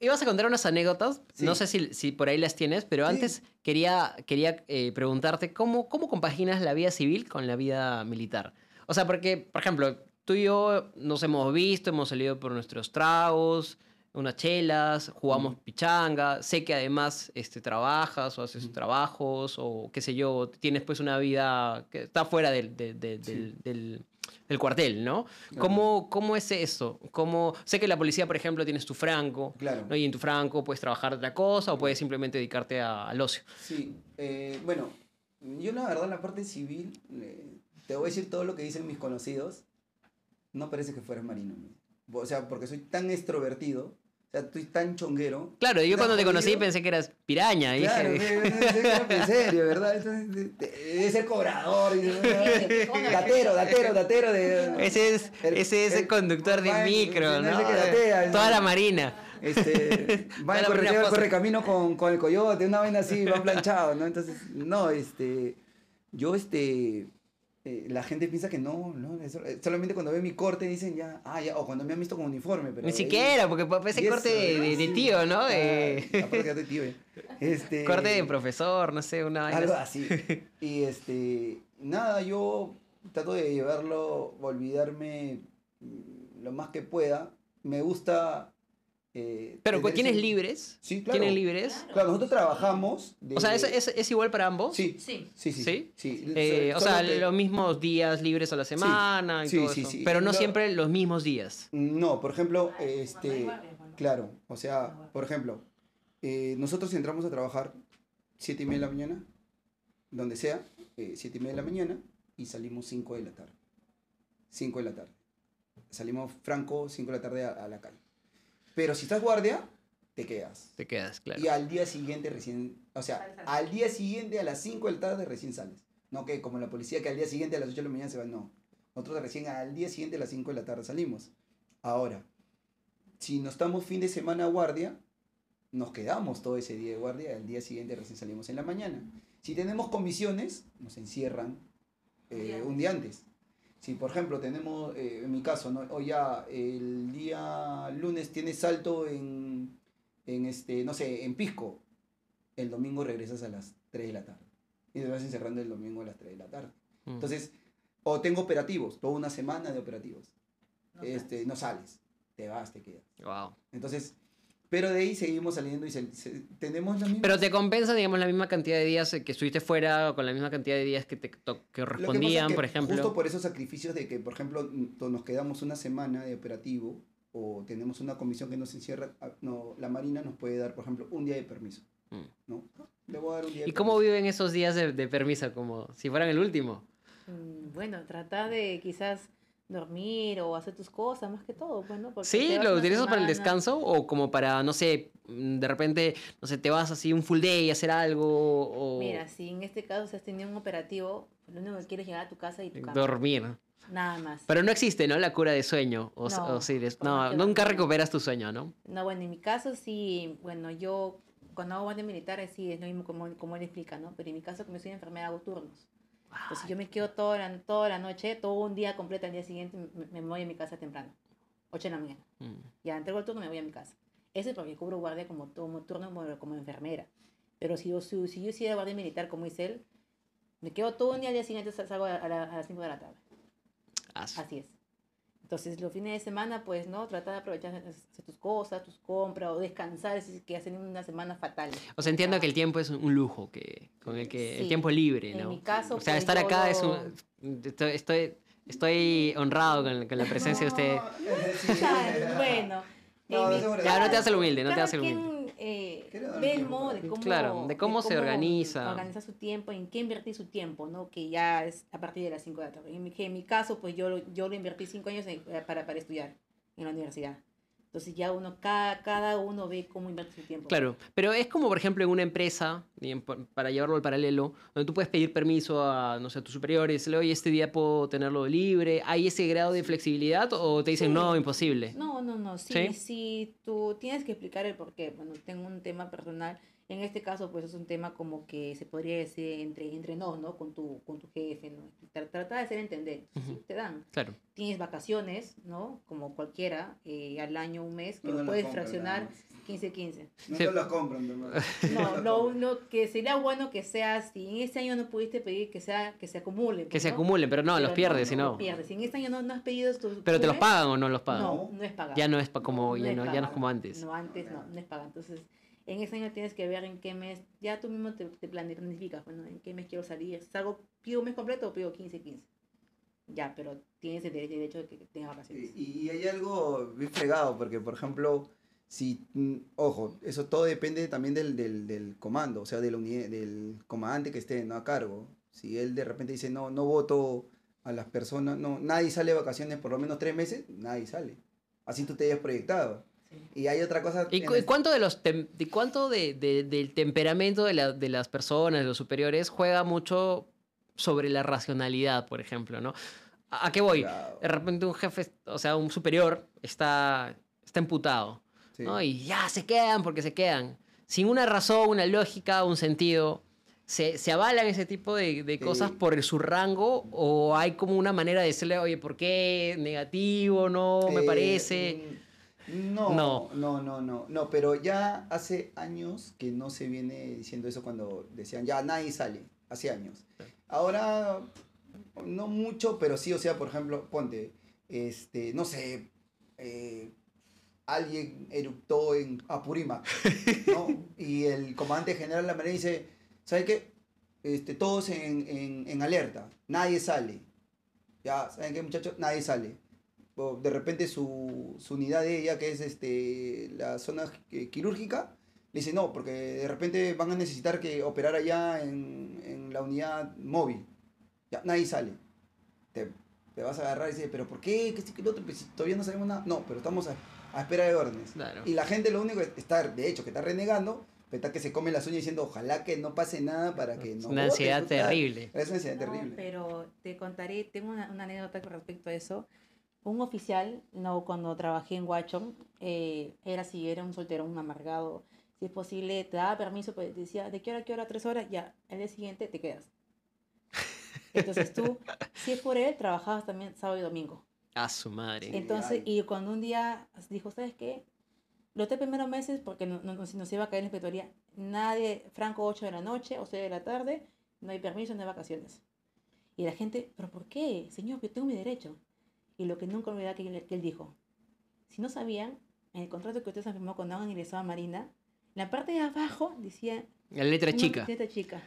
ibas a contar unas anécdotas, Sí. no sé si, si por ahí las tienes, pero Sí. antes quería, quería eh, preguntarte cómo, cómo compaginas la vida civil con la vida militar. O sea, porque, por ejemplo, tú y yo nos hemos visto, hemos salido por nuestros tragos, unas chelas, jugamos pichanga, sé que además este, trabajas o haces trabajos o qué sé yo, tienes pues una vida que está fuera del, del- del- Sí. del- del- del cuartel, ¿no? Claro. ¿Cómo, ¿Cómo es eso? ¿Cómo... Sé que la policía, por ejemplo, tienes tu franco, Claro. ¿no? y en tu franco puedes trabajar otra cosa o puedes simplemente dedicarte a- al ocio. Sí, eh, bueno, yo la verdad en la parte civil, eh, te voy a decir todo lo que dicen mis conocidos, no parece que fueras marino. ¿no? O sea, porque soy tan extrovertido, o sea, estoy tan chonguero. Claro, yo cuando te conocí pensé que eras piraña. Claro, dije, que- que- que- en serio, ¿verdad? Entonces, de- de- Debe ser cobrador. y- Datero, datero, datero de... ese es, El- ese es el, el- conductor de micro, no qué datea, Toda la marina. Este, va Toda en la corre, corre camino con, con el coyote, una vaina así, va planchado, ¿no? Entonces, no, este, yo, este, eh, la gente piensa que no, no, eso- eh, solamente cuando ve mi corte dicen ya, ah, ya, o cuando me han visto con uniforme, pero... Ni siquiera, porque ese eso, corte de, de- de sí. tío, ¿no? Ah, De- tío, ya. Este, corte de profesor, no sé, una algo así. así. Y este, nada, yo trato de llevarlo, olvidarme mm, lo más que pueda. Me gusta... eh, Pero ¿tienes ese- libres? Sí, claro. ¿Tienen libres? Claro, nosotros trabajamos. de- O sea, ¿es, es, es igual para ambos? Sí, Sí. sí, sí. ¿Sí? sí. Eh, o sea, que- los mismos días libres a la semana y sí, todo sí, eso. sí. Pero no siempre los mismos días. No, por ejemplo, este, claro, o sea, por ejemplo, eh, nosotros entramos a trabajar siete y media de la mañana, donde sea, eh, siete y media de la mañana, y salimos 5 de la tarde. 5 de la tarde. Salimos franco 5 de la tarde a, a la calle. Pero si estás guardia, te quedas. Te quedas, claro. Y al día siguiente recién, o sea, al día siguiente a las 5 de la tarde recién sales. No que como la policía que al día siguiente a las 8 de la mañana se van, no. Nosotros recién al día siguiente a las 5 de la tarde salimos. Ahora, si nos estamos fin de semana a guardia, nos quedamos todo ese día de guardia al día siguiente recién salimos en la mañana. Si tenemos comisiones, nos encierran eh, un día antes. Si, por ejemplo, tenemos, eh, en mi caso, ¿no? o ya el día lunes tiene salto en, en este, no sé, en Pisco, el domingo regresas a las 3 de la tarde. Y te vas encerrando el domingo a las 3 de la tarde. Mm. Entonces, o tengo operativos, toda una semana de operativos. No este, no sales, te vas, te quedas. Wow. Entonces, pero de ahí seguimos saliendo y se- se- tenemos la misma... Pero te compensa, digamos, la misma cantidad de días que estuviste fuera o con la misma cantidad de días que te to- que es respondían, que por ejemplo. Justo por esos sacrificios de que, por ejemplo, to- nos quedamos una semana de operativo o tenemos una comisión que nos encierra, ah, no, la Marina nos puede dar, por ejemplo, un día de permiso. Mm. ¿no? Le voy a dar un día de ¿Y cómo permiso. viven esos días de, de permiso? Como si fueran el último. Mm, Bueno, trata de quizás dormir o hacer tus cosas más que todo, bueno. porque ¿Sí? ¿Lo utilizas para el descanso o como para, no sé, de repente, no sé, te vas así un full day a hacer algo o Mira, si en este caso si has tenido un operativo, lo único que quieres es llegar a tu casa y tu cama. dormir? Nada más. Pero no existe, ¿no? La cura de sueño. O, No, o sí, no, nunca recuperas tu sueño, ¿no? No, bueno, en mi caso sí, bueno, yo cuando hago guardia militar sí es lo mismo como, como él explica, ¿no? Pero en mi caso como soy enfermera hago turnos. Entonces yo me quedo toda la, toda la noche, todo un día completo, al día siguiente me, me voy a mi casa temprano, 8 de la mañana. Mm. Ya entrego el turno me voy a mi casa. Eso es porque cubro guardia como, como turno como, como enfermera. Pero si yo, si, si yo hiciera guardia militar como dice él, me quedo todo un día al día siguiente salgo a, la- a las 5 de la tarde. Así es. Entonces, los fines de semana, pues, ¿no? Tratar de aprovechar tus cosas, tus compras o descansar si es que hacen una semana fatal. O sea, entiendo que el tiempo es un lujo que, con el que el tiempo libre, En ¿no? mi caso, o sea, pues, estar acá es un... Estoy, estoy, estoy honrado con, con la presencia de usted. bueno. No, en mi-. Ya, no te hagas el humilde, no te hagas el quien, humilde. Eh, el tiempo modo para de cómo, Claro, de cómo se organiza. Organiza su tiempo, en qué invertir su tiempo, ¿no? Que ya es a partir de las 5 de la tarde. En mi, que en mi caso, pues yo, lo- yo lo invertí 5 años en- eh, para, para estudiar en la universidad. Entonces ya uno, cada, cada uno ve cómo invierte su tiempo. Claro, pero es como, por ejemplo, en una empresa, para llevarlo al paralelo, donde tú puedes pedir permiso a, no sé, a tus superiores, decirle, oye, este día puedo tenerlo libre. ¿Hay ese grado de flexibilidad o te dicen, Sí. no, imposible? No, no, no. Sí, ¿Sí? sí, tú tienes que explicar el por qué. Bueno, tengo un tema personal. En este caso, pues es un tema como que se podría decir entre, entre nos, ¿no? Con tu, con tu jefe, ¿no? Tra- Trata de hacer entender. Sí, Ujú. te dan. Claro. Tienes vacaciones, ¿no? Como cualquiera, eh, al año, un mes, que No lo puedes compran, fraccionar nada más. 15-15. No Sí. te las compran, hermano. No, lo uno que sería bueno que sea, si en este año no pudiste pedir que sea que se acumule. Que pues, se ¿no? acumulen, pero no, Pero los pierdes, no, si no los pierdes. Si en este año no, no has pedido tus Pero te los pagan o no los pagan. No, no es pagado. Ya no es pa- como, ya no, ya no es como antes. No, antes no, no es pagado. Entonces, en ese año tienes que ver en qué mes, ya tú mismo te, te planificas, bueno, en qué mes quiero salir. ¿Salgo, pido un mes completo o pido 15-15? Ya, pero tienes el dere- derecho de que tengas vacaciones. Y, y hay algo bien fregado, porque por ejemplo, si, mm, ojo, eso todo depende también del, del, del comando, o sea, de la uni- del comandante que esté ¿no? a cargo. Si él de repente dice, no, no voto a las personas, no, nadie sale de vacaciones por lo menos tres meses, nadie sale. Así tú te hayas proyectado. Sí. Y hay otra cosa... ¿Y cu- el- cuánto de los tem- de cuánto de, de- del temperamento de, la- de las personas, de los superiores, juega mucho sobre la racionalidad, por ejemplo, ¿no? ¿A, qué voy? Claro, De repente un jefe, o sea, un superior está, está emputado, sí. ¿no? Y ya se quedan porque se quedan. Sin una razón, una lógica, un sentido. ¿Se, se avalan ese tipo de, de cosas Sí. por el- su rango o hay como una manera de decirle, oye, ¿por qué? Negativo, no, me Eh, parece. No, No. no, no, no, no, pero ya hace años que no se viene diciendo eso cuando decían, ya nadie sale, hace años. Ahora, no mucho, pero sí, o sea, por ejemplo, ponte, este, no sé, eh, alguien eructó en Apurímac, ¿no? y el comandante general de la Marina dice, ¿sabe qué? Este, todos en, en, en alerta, nadie sale. Ya, ¿saben qué, muchachos? Nadie sale de repente su, su unidad de ella, que es este, la zona eh, quirúrgica, le dice no, porque de repente van a necesitar que operar allá en, en la unidad móvil. Ya, nadie sale. Te, te vas a agarrar y dices, pero ¿por qué? ¿Qué, esto, qué lo otro? Pues, todavía no sabemos nada. No, pero estamos a, a espera de órdenes. Claro. Y la gente lo único que está, de hecho, que está renegando, pero está que se come las uñas diciendo, ojalá que no pase nada para que Es no una voten", ansiedad terrible. Es una ansiedad No, terrible. pero te contaré, tengo una, una anécdota con respecto a eso. Un oficial, no, cuando trabajé en Watchon, eh, era así, era un soltero, un amargado. Si es posible, te daba permiso, pues decía, ¿de qué hora a qué hora? Tres horas, ya, el día siguiente te quedas. Entonces tú, si es por él, trabajabas también sábado y domingo. A su madre. Entonces, y cuando un día dijo, ¿sabes qué? Los tres primeros meses, porque no- no- nos, nos iba a caer la inspectoría, nadie, Franco 8 de la noche o 6 de la tarde, no hay permiso, no hay vacaciones. Y la gente, ¿pero por qué? Señor, yo tengo mi derecho. Y lo que nunca olvidé que, él- que él dijo, si no sabían, en el contrato que ustedes han firmado cuando han ingresado a Marina, la parte de abajo decía La letra chica. letra chica.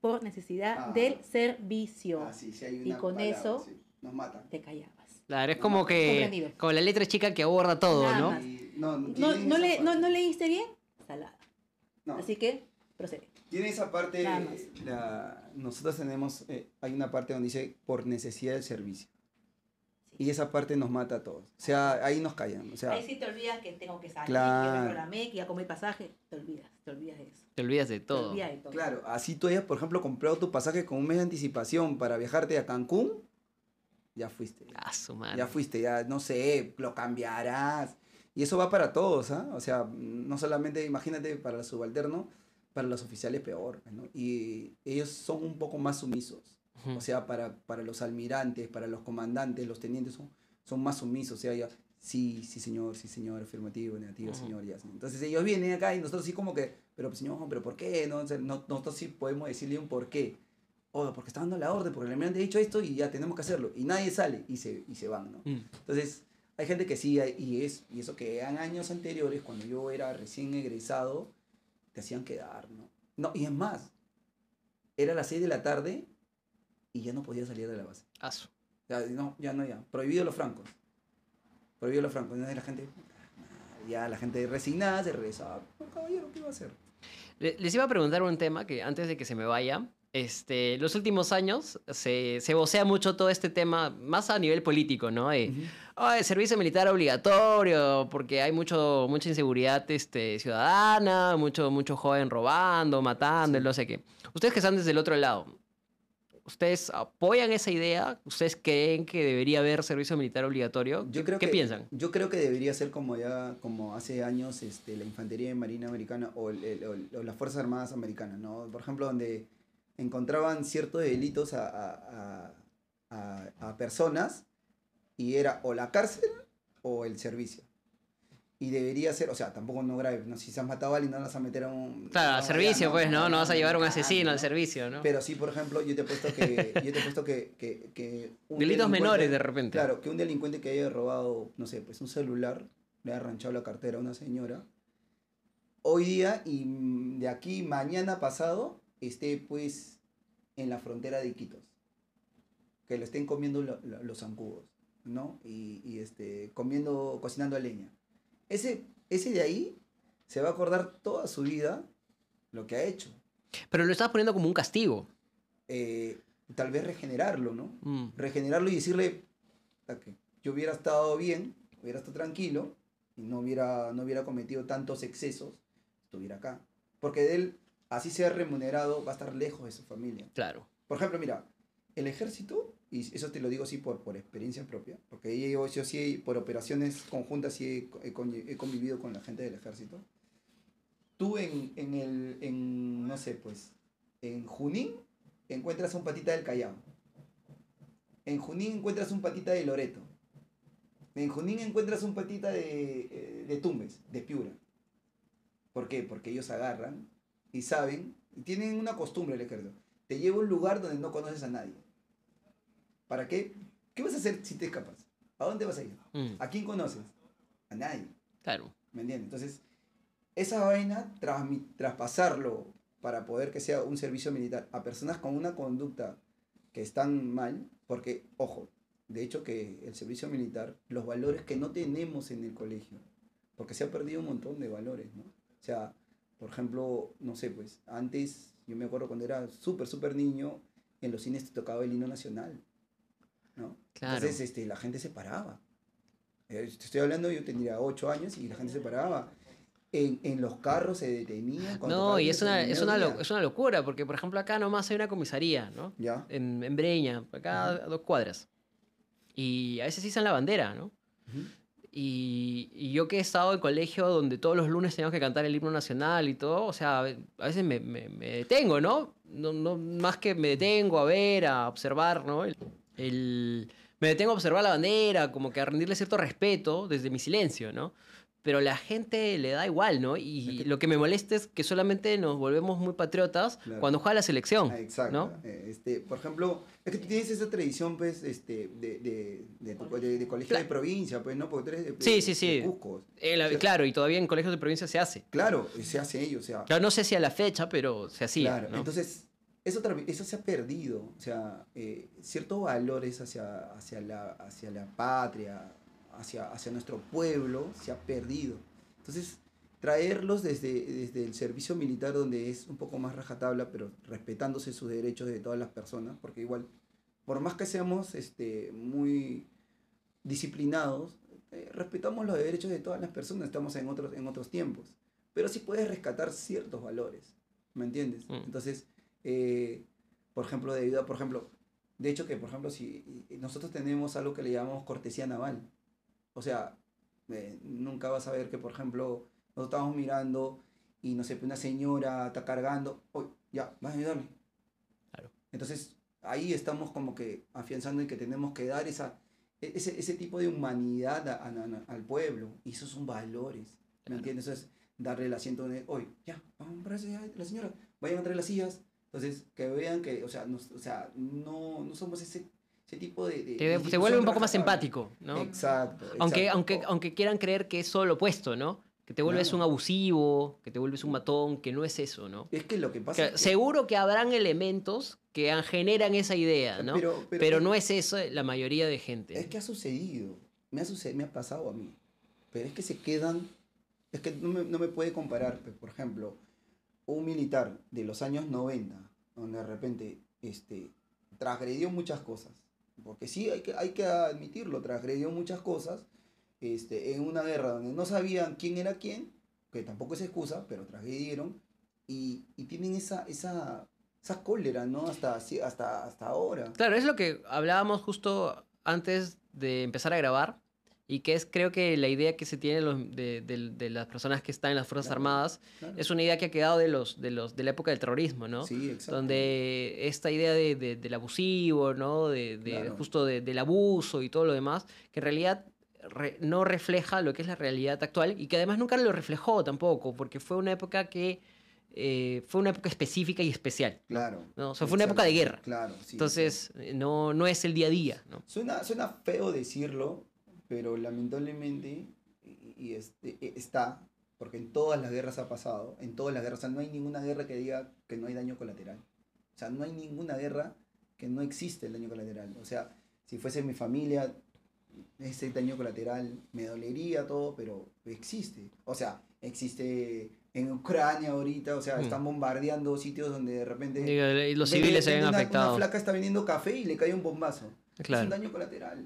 Por necesidad Ah. del servicio. Ah, sí, sí hay Y una con palabra, eso- sí, nos matan. Te callabas. Claro, es como que. Como la letra chica que aborda todo, Nada ¿no? más. Y no, ¿No, le, no. ¿No leíste bien? Salada. No. Así que, procede. Tiene esa parte, más. la- nosotros tenemos, eh, hay una parte donde dice por necesidad del servicio. Y esa parte nos mata a todos. O sea, ahí nos callan. O sea, Ahí sí te olvidas que tengo que salir, que Claro. me programé, que ya comí pasaje. Te olvidas, te olvidas de eso. Te olvidas de Te todo. olvidas de todo. claro, así tú hayas, por ejemplo, comprado tu pasaje con un mes de anticipación para viajarte a Cancún, ya fuiste. Ah, su madre. Ya fuiste, ya no sé, lo cambiarás. Y eso va para todos, ¿ah? O sea, no solamente, imagínate, para el subalterno, para los oficiales peor, ¿no? Y ellos son un poco más sumisos. Ujú. O sea, para, para los almirantes, para los comandantes, los tenientes son, son más sumisos. O sea, ya, sí, sí señor, sí señor, afirmativo, negativo, Ujú. señor, ya. Entonces ellos vienen acá y nosotros sí como que, pero señor, pero ¿por qué? No, nosotros sí podemos decirle un por qué. O porque está dando la orden, porque el almirante ha dicho esto y ya tenemos que hacerlo. Y nadie sale y se, y se van, ¿no? Mm. Entonces, hay gente que sí, y, es, y eso que en años anteriores, cuando yo era recién egresado, te hacían quedar, ¿no? No, y es más, era las 6 de la tarde y ya no podía salir de la base. Ah, su- Ya, no, ya no, ya. Prohibido los francos. Prohibido los francos. Entonces la gente, ya la gente resignada se regresaba. Caballero, ¿qué iba a hacer? Le- Les iba a preguntar un tema que antes de que se me vaya. Este, los últimos años se, se vocea mucho todo este tema, más a nivel político, ¿no? De, "Ah, el servicio militar obligatorio, porque hay mucho, mucha inseguridad este, ciudadana, mucho, mucho joven robando, matando, Sí. no sé qué. Ustedes que están desde el otro lado, ¿ustedes apoyan esa idea? ¿Ustedes creen que debería haber servicio militar obligatorio? Yo ¿Qué- creo ¿Qué que, piensan? Yo creo que debería ser como ya, como hace años, este, la Infantería de Marina Americana o, el- el- o el- o las Fuerzas Armadas Americanas, ¿no? Por ejemplo, donde encontraban ciertos delitos a, a- a- a- a personas y era o la cárcel o el servicio. Y debería ser, o sea, tampoco no grave, ¿no? Si se has matado a alguien, no las vas a meter a un... Claro, al servicio, pues, ¿no? No vas a llevar a un asesino ¿no? al servicio, ¿no? Pero sí, por ejemplo, yo te he puesto que... Yo te he puesto que, que, que un Delitos menores de repente. Claro, que un delincuente que haya robado, no sé, pues un celular, le haya arranchado la cartera a una señora, hoy día y de aquí mañana pasado esté pues en la frontera de Iquitos. Que lo estén comiendo lo- lo- los zancudos, ¿no? Y, y, este, comiendo, cocinando a leña. Ese, ese de ahí se va a acordar toda su vida lo que ha hecho. Pero lo estás poniendo como un castigo. Eh, tal vez regenerarlo, ¿no? Mm. regenerarlo y decirle "Ta que yo hubiera estado bien, hubiera estado tranquilo y no hubiera, no hubiera cometido tantos excesos, estuviera acá. Porque de él, así sea remunerado, va a estar lejos de su familia. Claro. Por ejemplo, mira, el ejército, y eso te lo digo así por, por experiencia propia, porque yo, yo sí, por operaciones conjuntas, sí he, he he convivido con la gente del ejército. Tú en, en el, en, no sé, pues, en Junín encuentras un patita del Callao. En Junín encuentras un patita de Loreto. En Junín encuentras un patita de, eh, de Tumbes, de Piura. ¿Por qué? Porque ellos agarran y saben, y tienen una costumbre el ejército. Te lleva a un lugar donde no conoces a nadie. ¿Para qué? ¿Qué vas a hacer si te escapas? ¿A dónde vas a ir? Mm. ¿A quién conoces? A nadie. Claro. ¿Me entiendes? Entonces, esa vaina, traspasarlo para poder que sea un servicio militar a personas con una conducta que están mal, porque, ojo, de hecho que el servicio militar, los valores que no tenemos en el colegio, porque se ha perdido un montón de valores, ¿no? O sea, por ejemplo, no sé, pues, antes, yo me acuerdo cuando era súper, súper niño, en los cines te tocaba el himno nacional, ¿no? Claro. Entonces, este, la gente se paraba. Eh, te estoy hablando, yo tendría 8 años y la gente se paraba. En, en los carros se detenían. No, y es una, es, una, lo- es una locura, porque por ejemplo acá nomás hay una comisaría, ¿no? Ya. En, en Breña, acá a dos cuadras. Y a veces izan la bandera, ¿no? Y, y yo que he estado en colegio donde todos los lunes teníamos que cantar el himno nacional y todo, o sea, a veces me, me- me detengo, ¿no? ¿no? no Más que me detengo a ver, a observar, ¿no? El, me detengo a observar la bandera, como que a rendirle cierto respeto desde mi silencio, ¿no? pero la gente le da igual, ¿no? Y lo que me molesta es que solamente nos volvemos muy patriotas Claro. cuando juega la selección, Ah, Exacto. ¿no? Eh, Este, por ejemplo, es que tú tienes esa tradición, pues, este, de, de, de, tu- de- de colegio Cla- de provincia, pues, ¿no? Porque tú eres de, Sí, sí, sí. Cusco. Eh, la- O sea, claro, y todavía en colegios de provincia se hace. Claro, se hace ello, o sea. Claro, no sé si a la fecha, pero se hacía, Claro, ¿no? entonces, eso, eso se ha perdido. O sea, eh, ciertos valores hacia, hacia, la, hacia la patria, hacia, hacia nuestro pueblo, se ha perdido. Entonces, traerlos desde, desde el servicio militar, donde es un poco más rajatabla, pero respetándose sus derechos de todas las personas, porque igual, por más que seamos este, muy disciplinados, eh, respetamos los derechos de todas las personas, estamos en otros, en otros tiempos. Pero sí puedes rescatar ciertos valores, ¿me entiendes? Mm. Entonces, eh, por ejemplo, debido a, por ejemplo, de hecho que, por ejemplo, si nosotros tenemos algo que le llamamos cortesía naval, o sea, eh, nunca vas a ver que, por ejemplo, nosotros estamos mirando y, no sé, una señora está cargando, oye, ya, vas a ayudarle. Claro. Entonces, ahí estamos como que afianzando en que tenemos que dar esa, e- ese, ese tipo de humanidad a- a- a- al pueblo, y esos son valores, ¿me Claro. entiendes? Eso es darle el asiento de, oye, ya, vamos la señora, vayan a traer las sillas. Entonces, que vean que, o sea, nos- o sea no, no somos ese, ese tipo de... de Que se vuelve un poco más empático, ¿no? Exacto. Aunque, exacto. aunque, aunque quieran creer que es todo lo opuesto, ¿no? Que te vuelves un abusivo, que te vuelves un matón, que no es eso, ¿no? Es que lo que pasa Que es que- seguro que habrán elementos que an- generan esa idea, ¿no? Pero, Pero, pero, no es eso la mayoría de gente. Es que ha sucedido. Me ha, sucedido, me ha pasado a mí. Pero es que se quedan. Es que no me, no me puede comparar, pues, por ejemplo, un militar de los años 90, donde de repente este, transgredió muchas cosas. Porque sí, hay que, hay que admitirlo, transgredió muchas cosas este, en una guerra donde no sabían quién era quién, que tampoco es excusa, pero transgredieron, y, y tienen esa, esa, esa cólera, ¿no? Hasta, hasta, hasta ahora. Claro, es lo que hablábamos justo antes de empezar a grabar y que es creo que la idea que se tiene de, de- de las personas que están en las Fuerzas Claro, Armadas Claro. es una idea que ha quedado de, los, de, los, de la época del terrorismo, ¿no? Sí, exacto. donde esta idea de, de- del abusivo, ¿no? De, de Claro. justo de- del abuso y todo lo demás, que en realidad re- no refleja lo que es la realidad actual y que además nunca lo reflejó tampoco, porque fue una época que eh, fue una época específica y especial. Claro. ¿no? O sea, fue una época de guerra. Claro, sí. Entonces, eh, no, no es el día a día, ¿no? Suena, suena feo decirlo, pero lamentablemente y, este, e- está, porque en todas las guerras ha pasado, en todas las guerras, o sea, no hay ninguna guerra que diga que no hay daño colateral. O sea, no hay ninguna guerra que no existe el daño colateral. O sea, si fuese mi familia, ese daño colateral me dolería todo, pero existe. O sea, existe en Ucrania ahorita, o sea, Mm. están bombardeando sitios donde de repente... Y los civiles se ven afectados. Una flaca está vendiendo café y le cae un bombazo. Es un daño colateral.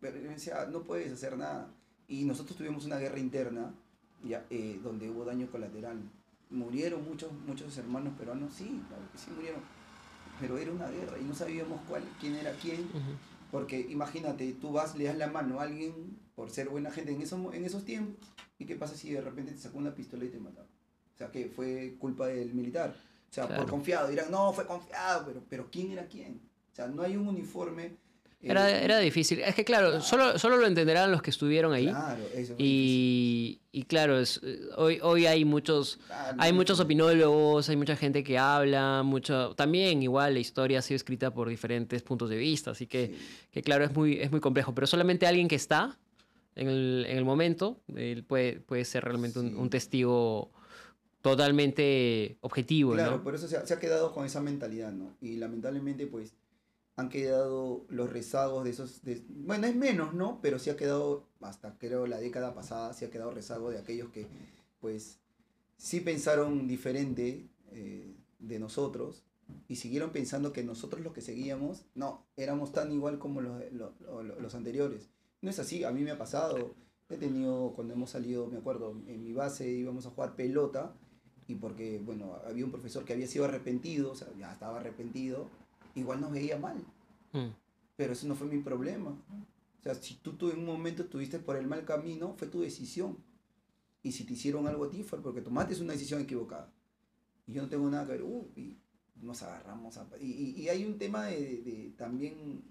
Pero yo decía, no puedes hacer nada. Y nosotros tuvimos una guerra interna ya, eh, donde hubo daño colateral. Murieron muchos, muchos hermanos peruanos, sí, claro que sí murieron. Pero era una guerra y no sabíamos cuál, quién era quién. Porque imagínate, tú vas, le das la mano a alguien por ser buena gente en, esos en esos tiempos. ¿Y qué pasa si de repente te sacó una pistola y te mataba? O sea, que fue culpa del militar. O sea, Claro. por confiado. Dirán, no, fue confiado, pero, pero ¿quién era quién? O sea, no hay un uniforme. Eh, Era, era difícil. Es que, claro, Claro. solo, solo lo entenderán los que estuvieron ahí. Claro, eso Y, y claro, es- eh, hoy, hoy hay muchos. Ah, Hay muchos opinólogos, hay mucha gente que habla, mucho también igual la historia ha sido escrita por diferentes puntos de vista, así que, sí. que claro, es muy, es muy complejo, pero solamente alguien que está en el, en el momento él puede, puede ser realmente un, Sí. un testigo totalmente objetivo, Claro, ¿no? por eso se ha, se ha quedado con esa mentalidad, ¿no? Y lamentablemente, pues, han quedado los rezagos de esos... de- bueno, es menos, ¿no? Pero sí ha quedado, hasta creo la década pasada, sí ha quedado rezago de aquellos que, pues, sí pensaron diferente eh, de nosotros y siguieron pensando que nosotros los que seguíamos, no, éramos tan igual como los, lo- lo- lo- los anteriores. No es así, a mí me ha pasado. He tenido, cuando hemos salido, me acuerdo, en mi base íbamos a jugar pelota y porque, bueno, había un profesor que había sido arrepentido, o sea, ya estaba arrepentido, igual nos veía mal, Mm, pero eso no fue mi problema. O sea, si tú, tú en un momento estuviste por el mal camino, fue tu decisión. Y si te hicieron algo a ti fue porque tomaste una decisión equivocada. Y yo no tengo nada que ver, uh, y nos agarramos a... Y, y- y hay un tema de, de también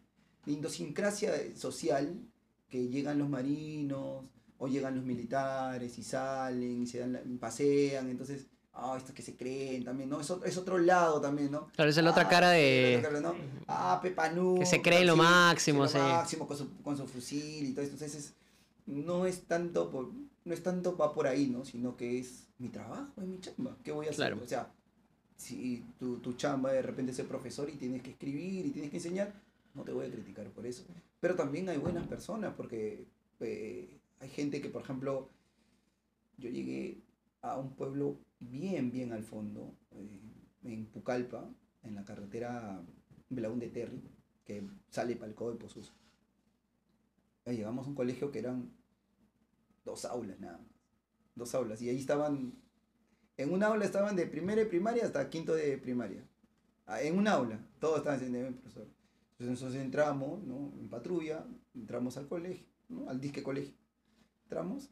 de idiosincrasia social, que llegan los marinos, O llegan los militares y salen y se dan la- pasean, entonces, ah, estos que se creen también, ¿no? Es, otro- es otro lado también, ¿no? Claro, esa es la otra Ah, cara sí, de- otra cara, ¿no? Ah, Pepanú. Que se cree lo máximo, lo sí. máximo con su, con su fusil y todo esto. Entonces, es- no es tanto por, no es tanto va por ahí, ¿no? Sino que es mi trabajo, es mi chamba. ¿Qué voy a hacer? Claro. O sea, si tu, tu chamba de repente es ser profesor y tienes que escribir y tienes que enseñar, no te voy a criticar por eso. Pero también hay buenas personas, porque eh, hay gente que, por ejemplo, yo llegué a un pueblo bien, bien al fondo, eh, en Pucallpa, en la carretera Belaún de Terry, que sale para el Codo de Pozuzo. Eh, Llegamos a un colegio que eran dos aulas nada más. Dos aulas. Y ahí estaban, en un aula estaban de primera de primaria hasta quinto de primaria. Ah, En un aula, todos estaban en el profesor. Entonces nosotros entramos, ¿no? En patrulla, entramos al colegio, ¿no? Al disque colegio. Entramos,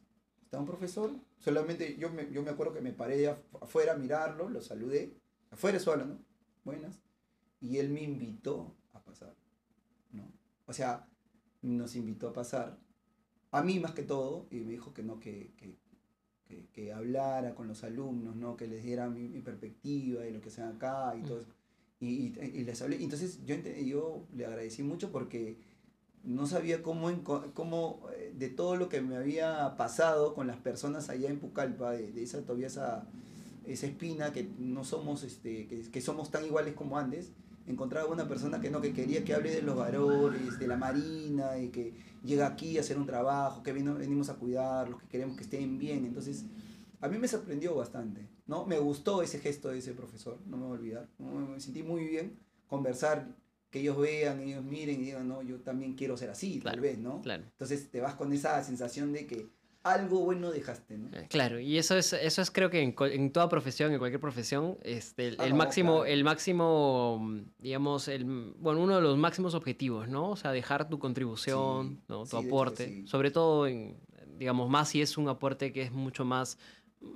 estaba un profesor, solamente yo me, yo me acuerdo que me paré af- afuera a mirarlo, lo saludé, afuera solo, ¿no? Buenas. Y él me invitó a pasar, ¿no? O sea, nos invitó a pasar, a mí más que todo, y me dijo que no, que, que, que, que hablara con los alumnos, ¿no? Que les diera mi, mi perspectiva de lo que hacen acá y todo eso. Y, y, y les hablé, y entonces yo, yo le agradecí mucho porque no sabía cómo, cómo eh, de todo lo que me había pasado con las personas allá en Pucallpa, de, esa todavía esa, esa espina que no somos, este, que, que somos tan iguales como antes, encontraba una persona que no, que quería que hable de los valores, de la marina, y que llega aquí a hacer un trabajo, que vino- venimos a cuidarlos, que queremos que estén bien. Entonces, a mí me sorprendió bastante, ¿no? Me gustó ese gesto de ese profesor, no me voy a olvidar. Me sentí muy bien conversar, que ellos vean, ellos miren y digan, no, yo también quiero ser así, tal vez, ¿no? Claro. Entonces te vas con esa sensación de que algo bueno dejaste, ¿no? Eh, Claro, y eso es, eso es creo que en, en toda profesión, en cualquier profesión, este, el, Ah, el no, máximo, claro. el máximo, digamos, el, bueno, uno de los máximos objetivos, ¿no? O sea, dejar tu contribución, Sí, ¿no? sí, Tu hecho aporte, sí. sobre todo en, digamos, más si es un aporte que es mucho más,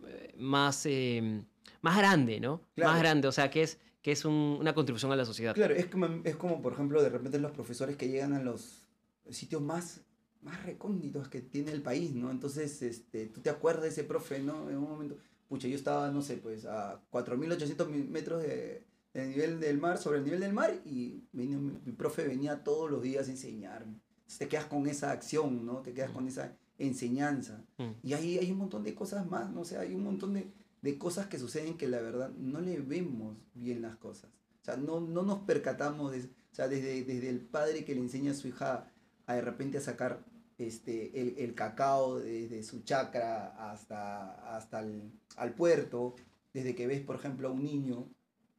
eh, más, eh, más grande, ¿no? Claro. Más grande, o sea, que es, que es un- una contribución a la sociedad. Claro, es como, es como, por ejemplo, de repente los profesores que llegan a los sitios más, más recónditos que tiene el país, ¿no? Entonces, este, tú te acuerdas de ese profe, ¿no? En un momento, pucha, yo estaba, no sé, pues a 4.800 mi- metros de, del nivel del mar, sobre el nivel del mar, y vino mi, mi profe venía todos los días a enseñarme. Entonces te quedas con esa acción, ¿no? Te quedas con esa enseñanza. Mm. Y ahí hay un montón de cosas más, ¿no? O sea, hay un montón de, de cosas que suceden que la verdad no le vemos bien las cosas. O sea, no, no nos percatamos, de, o sea, desde, desde el padre que le enseña a su hija a de repente a sacar este, el, el cacao desde su chacra hasta, hasta el al puerto, desde que ves, por ejemplo, a un niño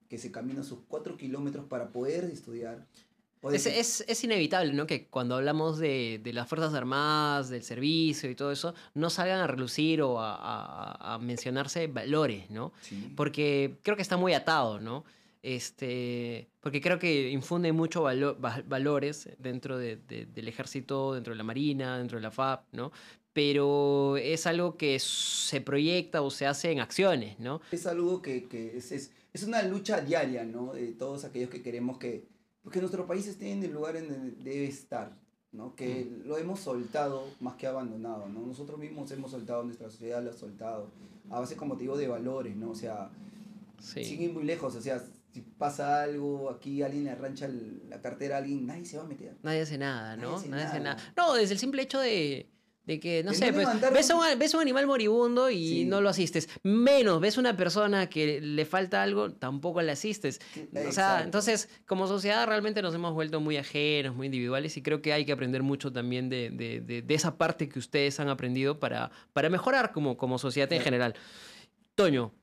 que se camina sus cuatro kilómetros para poder estudiar. Es, es, es inevitable, ¿no? Que cuando hablamos de, de las Fuerzas Armadas, del servicio y todo eso, no salgan a relucir o a, a- a mencionarse valores, ¿no? Sí. Porque creo que está muy atado, ¿no? Este, porque creo que infunde mucho valo- va- valores dentro de- de- del ejército, dentro de la marina, dentro de la FAP, ¿no? Pero es algo que se proyecta o se hace en acciones, ¿no? es algo que, que es, es, es una lucha diaria, ¿no? De todos aquellos que queremos que, que nuestro país esté en el lugar en el que debe estar, ¿no? Que lo hemos soltado más que abandonado, ¿no? Nosotros mismos hemos soltado, nuestra sociedad lo ha soltado, a base, como te digo, de valores, ¿no? O sea, Sí. sin ir muy lejos, o sea, si pasa algo, aquí alguien le arrancha la cartera a alguien, nadie se va a meter. Nadie hace nada, ¿no? Nadie hace Nadie hace nada. nada. No, desde el simple hecho de, de que, no sé, pues, ves, a un- un, ves a un animal moribundo y Sí. no lo asistes. Menos, ves a una persona que le falta algo, tampoco le asistes. O sea, entonces, como sociedad realmente nos hemos vuelto muy ajenos, muy individuales y creo que hay que aprender mucho también de, de- de- de esa parte que ustedes han aprendido para, para mejorar como, como sociedad en general. Toño,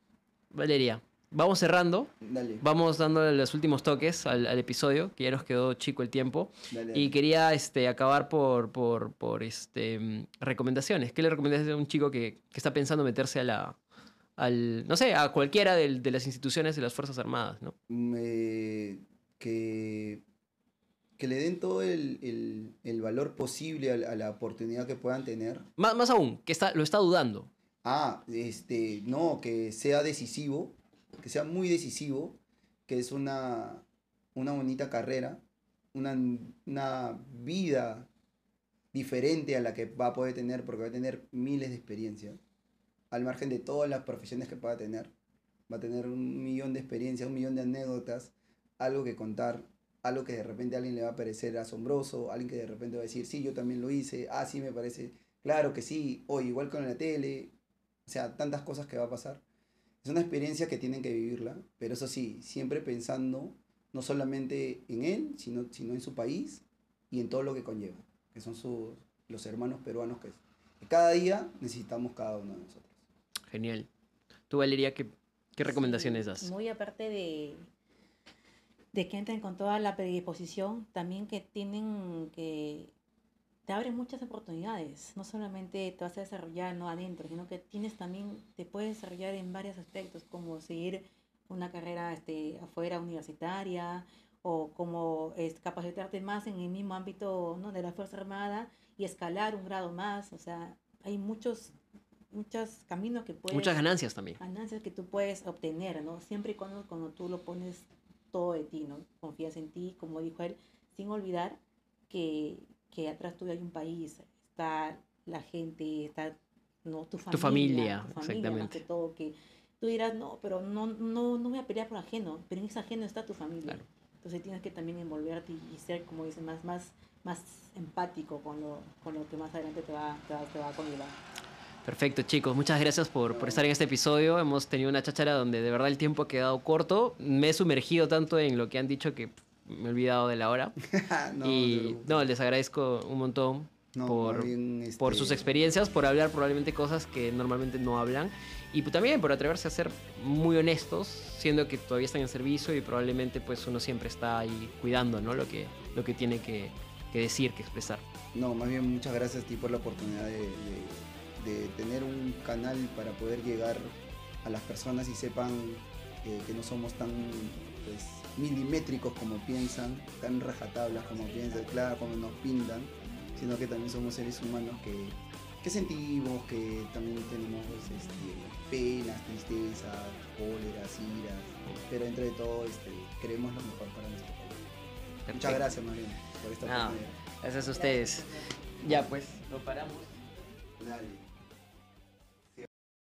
Valeria, vamos cerrando. Dale, Vamos dándole los últimos toques al, al episodio, que ya nos quedó chico el tiempo. dale, dale. Y quería este, acabar por, por, por este, mm, recomendaciones. ¿Qué le recomendarías a un chico que, que está pensando meterse a la, al, no sé, a cualquiera de las instituciones de las Fuerzas Armadas, ¿no? me- que, que le den todo el, el- el valor posible a, la- a la oportunidad que puedan tener. Más, más aún, que está, lo está dudando. Ah, este, no, que sea decisivo, que sea muy decisivo, que es una, una bonita carrera, una, una vida diferente a la que va a poder tener, porque va a tener miles de experiencias, al margen de todas las profesiones que pueda tener. Va a tener un millón de experiencias, un millón de anécdotas, algo que contar, algo que de repente a alguien le va a parecer asombroso, alguien que de repente va a decir, sí, yo también lo hice, ah, sí, me parece, claro que sí, o igual con la tele, o sea, tantas cosas que va a pasar. Es una experiencia que tienen que vivirla, pero eso sí, siempre pensando no solamente en él, sino, sino en su país y en todo lo que conlleva, que son sus, los hermanos peruanos que, que cada día necesitamos cada uno de nosotros. Genial. Tú, Valeria, ¿qué, qué recomendaciones Sí, das? Muy aparte de, de que entren con toda la predisposición, también que tienen que te abren muchas oportunidades. No solamente te vas a desarrollar no adentro, sino que tienes también, te puedes desarrollar en varios aspectos, como seguir una carrera este, afuera universitaria o como es, capacitarte más en el mismo ámbito ¿no? de la Fuerza Armada y escalar un grado más. O sea, hay muchos, muchos caminos que puedes Muchas ganancias también. ganancias que tú puedes obtener, ¿no? Siempre y cuando, cuando tú lo pones todo de ti, ¿no? Confías en ti, como dijo él, sin olvidar que, que atrás tuyo hay un país, está la gente, está ¿no? tu familia. familia, tu familia, más exactamente. que todo, que tú dirás, no, pero no, no, no voy a pelear por ajeno, pero en ese ajeno está tu familia. Claro. Entonces tienes que también envolverte y, ser, como dicen, más, más, más empático con lo, con lo que más adelante te va, te va, te va a conllevar. Perfecto, chicos. Muchas gracias por, por estar en este episodio. Hemos tenido una cháchara donde de verdad el tiempo ha quedado corto. Me he sumergido tanto en lo que han dicho que me he olvidado de la hora. no, y no, les agradezco un montón No, por, por este, sus experiencias, por hablar probablemente cosas que normalmente no hablan. Y pues también por atreverse a ser muy honestos, siendo que todavía están en servicio y probablemente pues uno siempre está ahí cuidando ¿no? lo, que, lo que tiene que, que decir, que expresar. No, más bien muchas gracias a ti por la oportunidad de, de- de tener un canal para poder llegar a las personas y sepan eh, que no somos tan pues, milimétricos como piensan, tan rajatablas como piensan, claro, como nos pintan, sino que también somos seres humanos que, que sentimos, que también tenemos este, penas, tristezas, cóleras, iras, pero entre de todo este, queremos lo mejor para nuestro país. Muchas gracias, más bien, por esta No, oportunidad. Gracias a ustedes. Ya pues, lo paramos. Dale.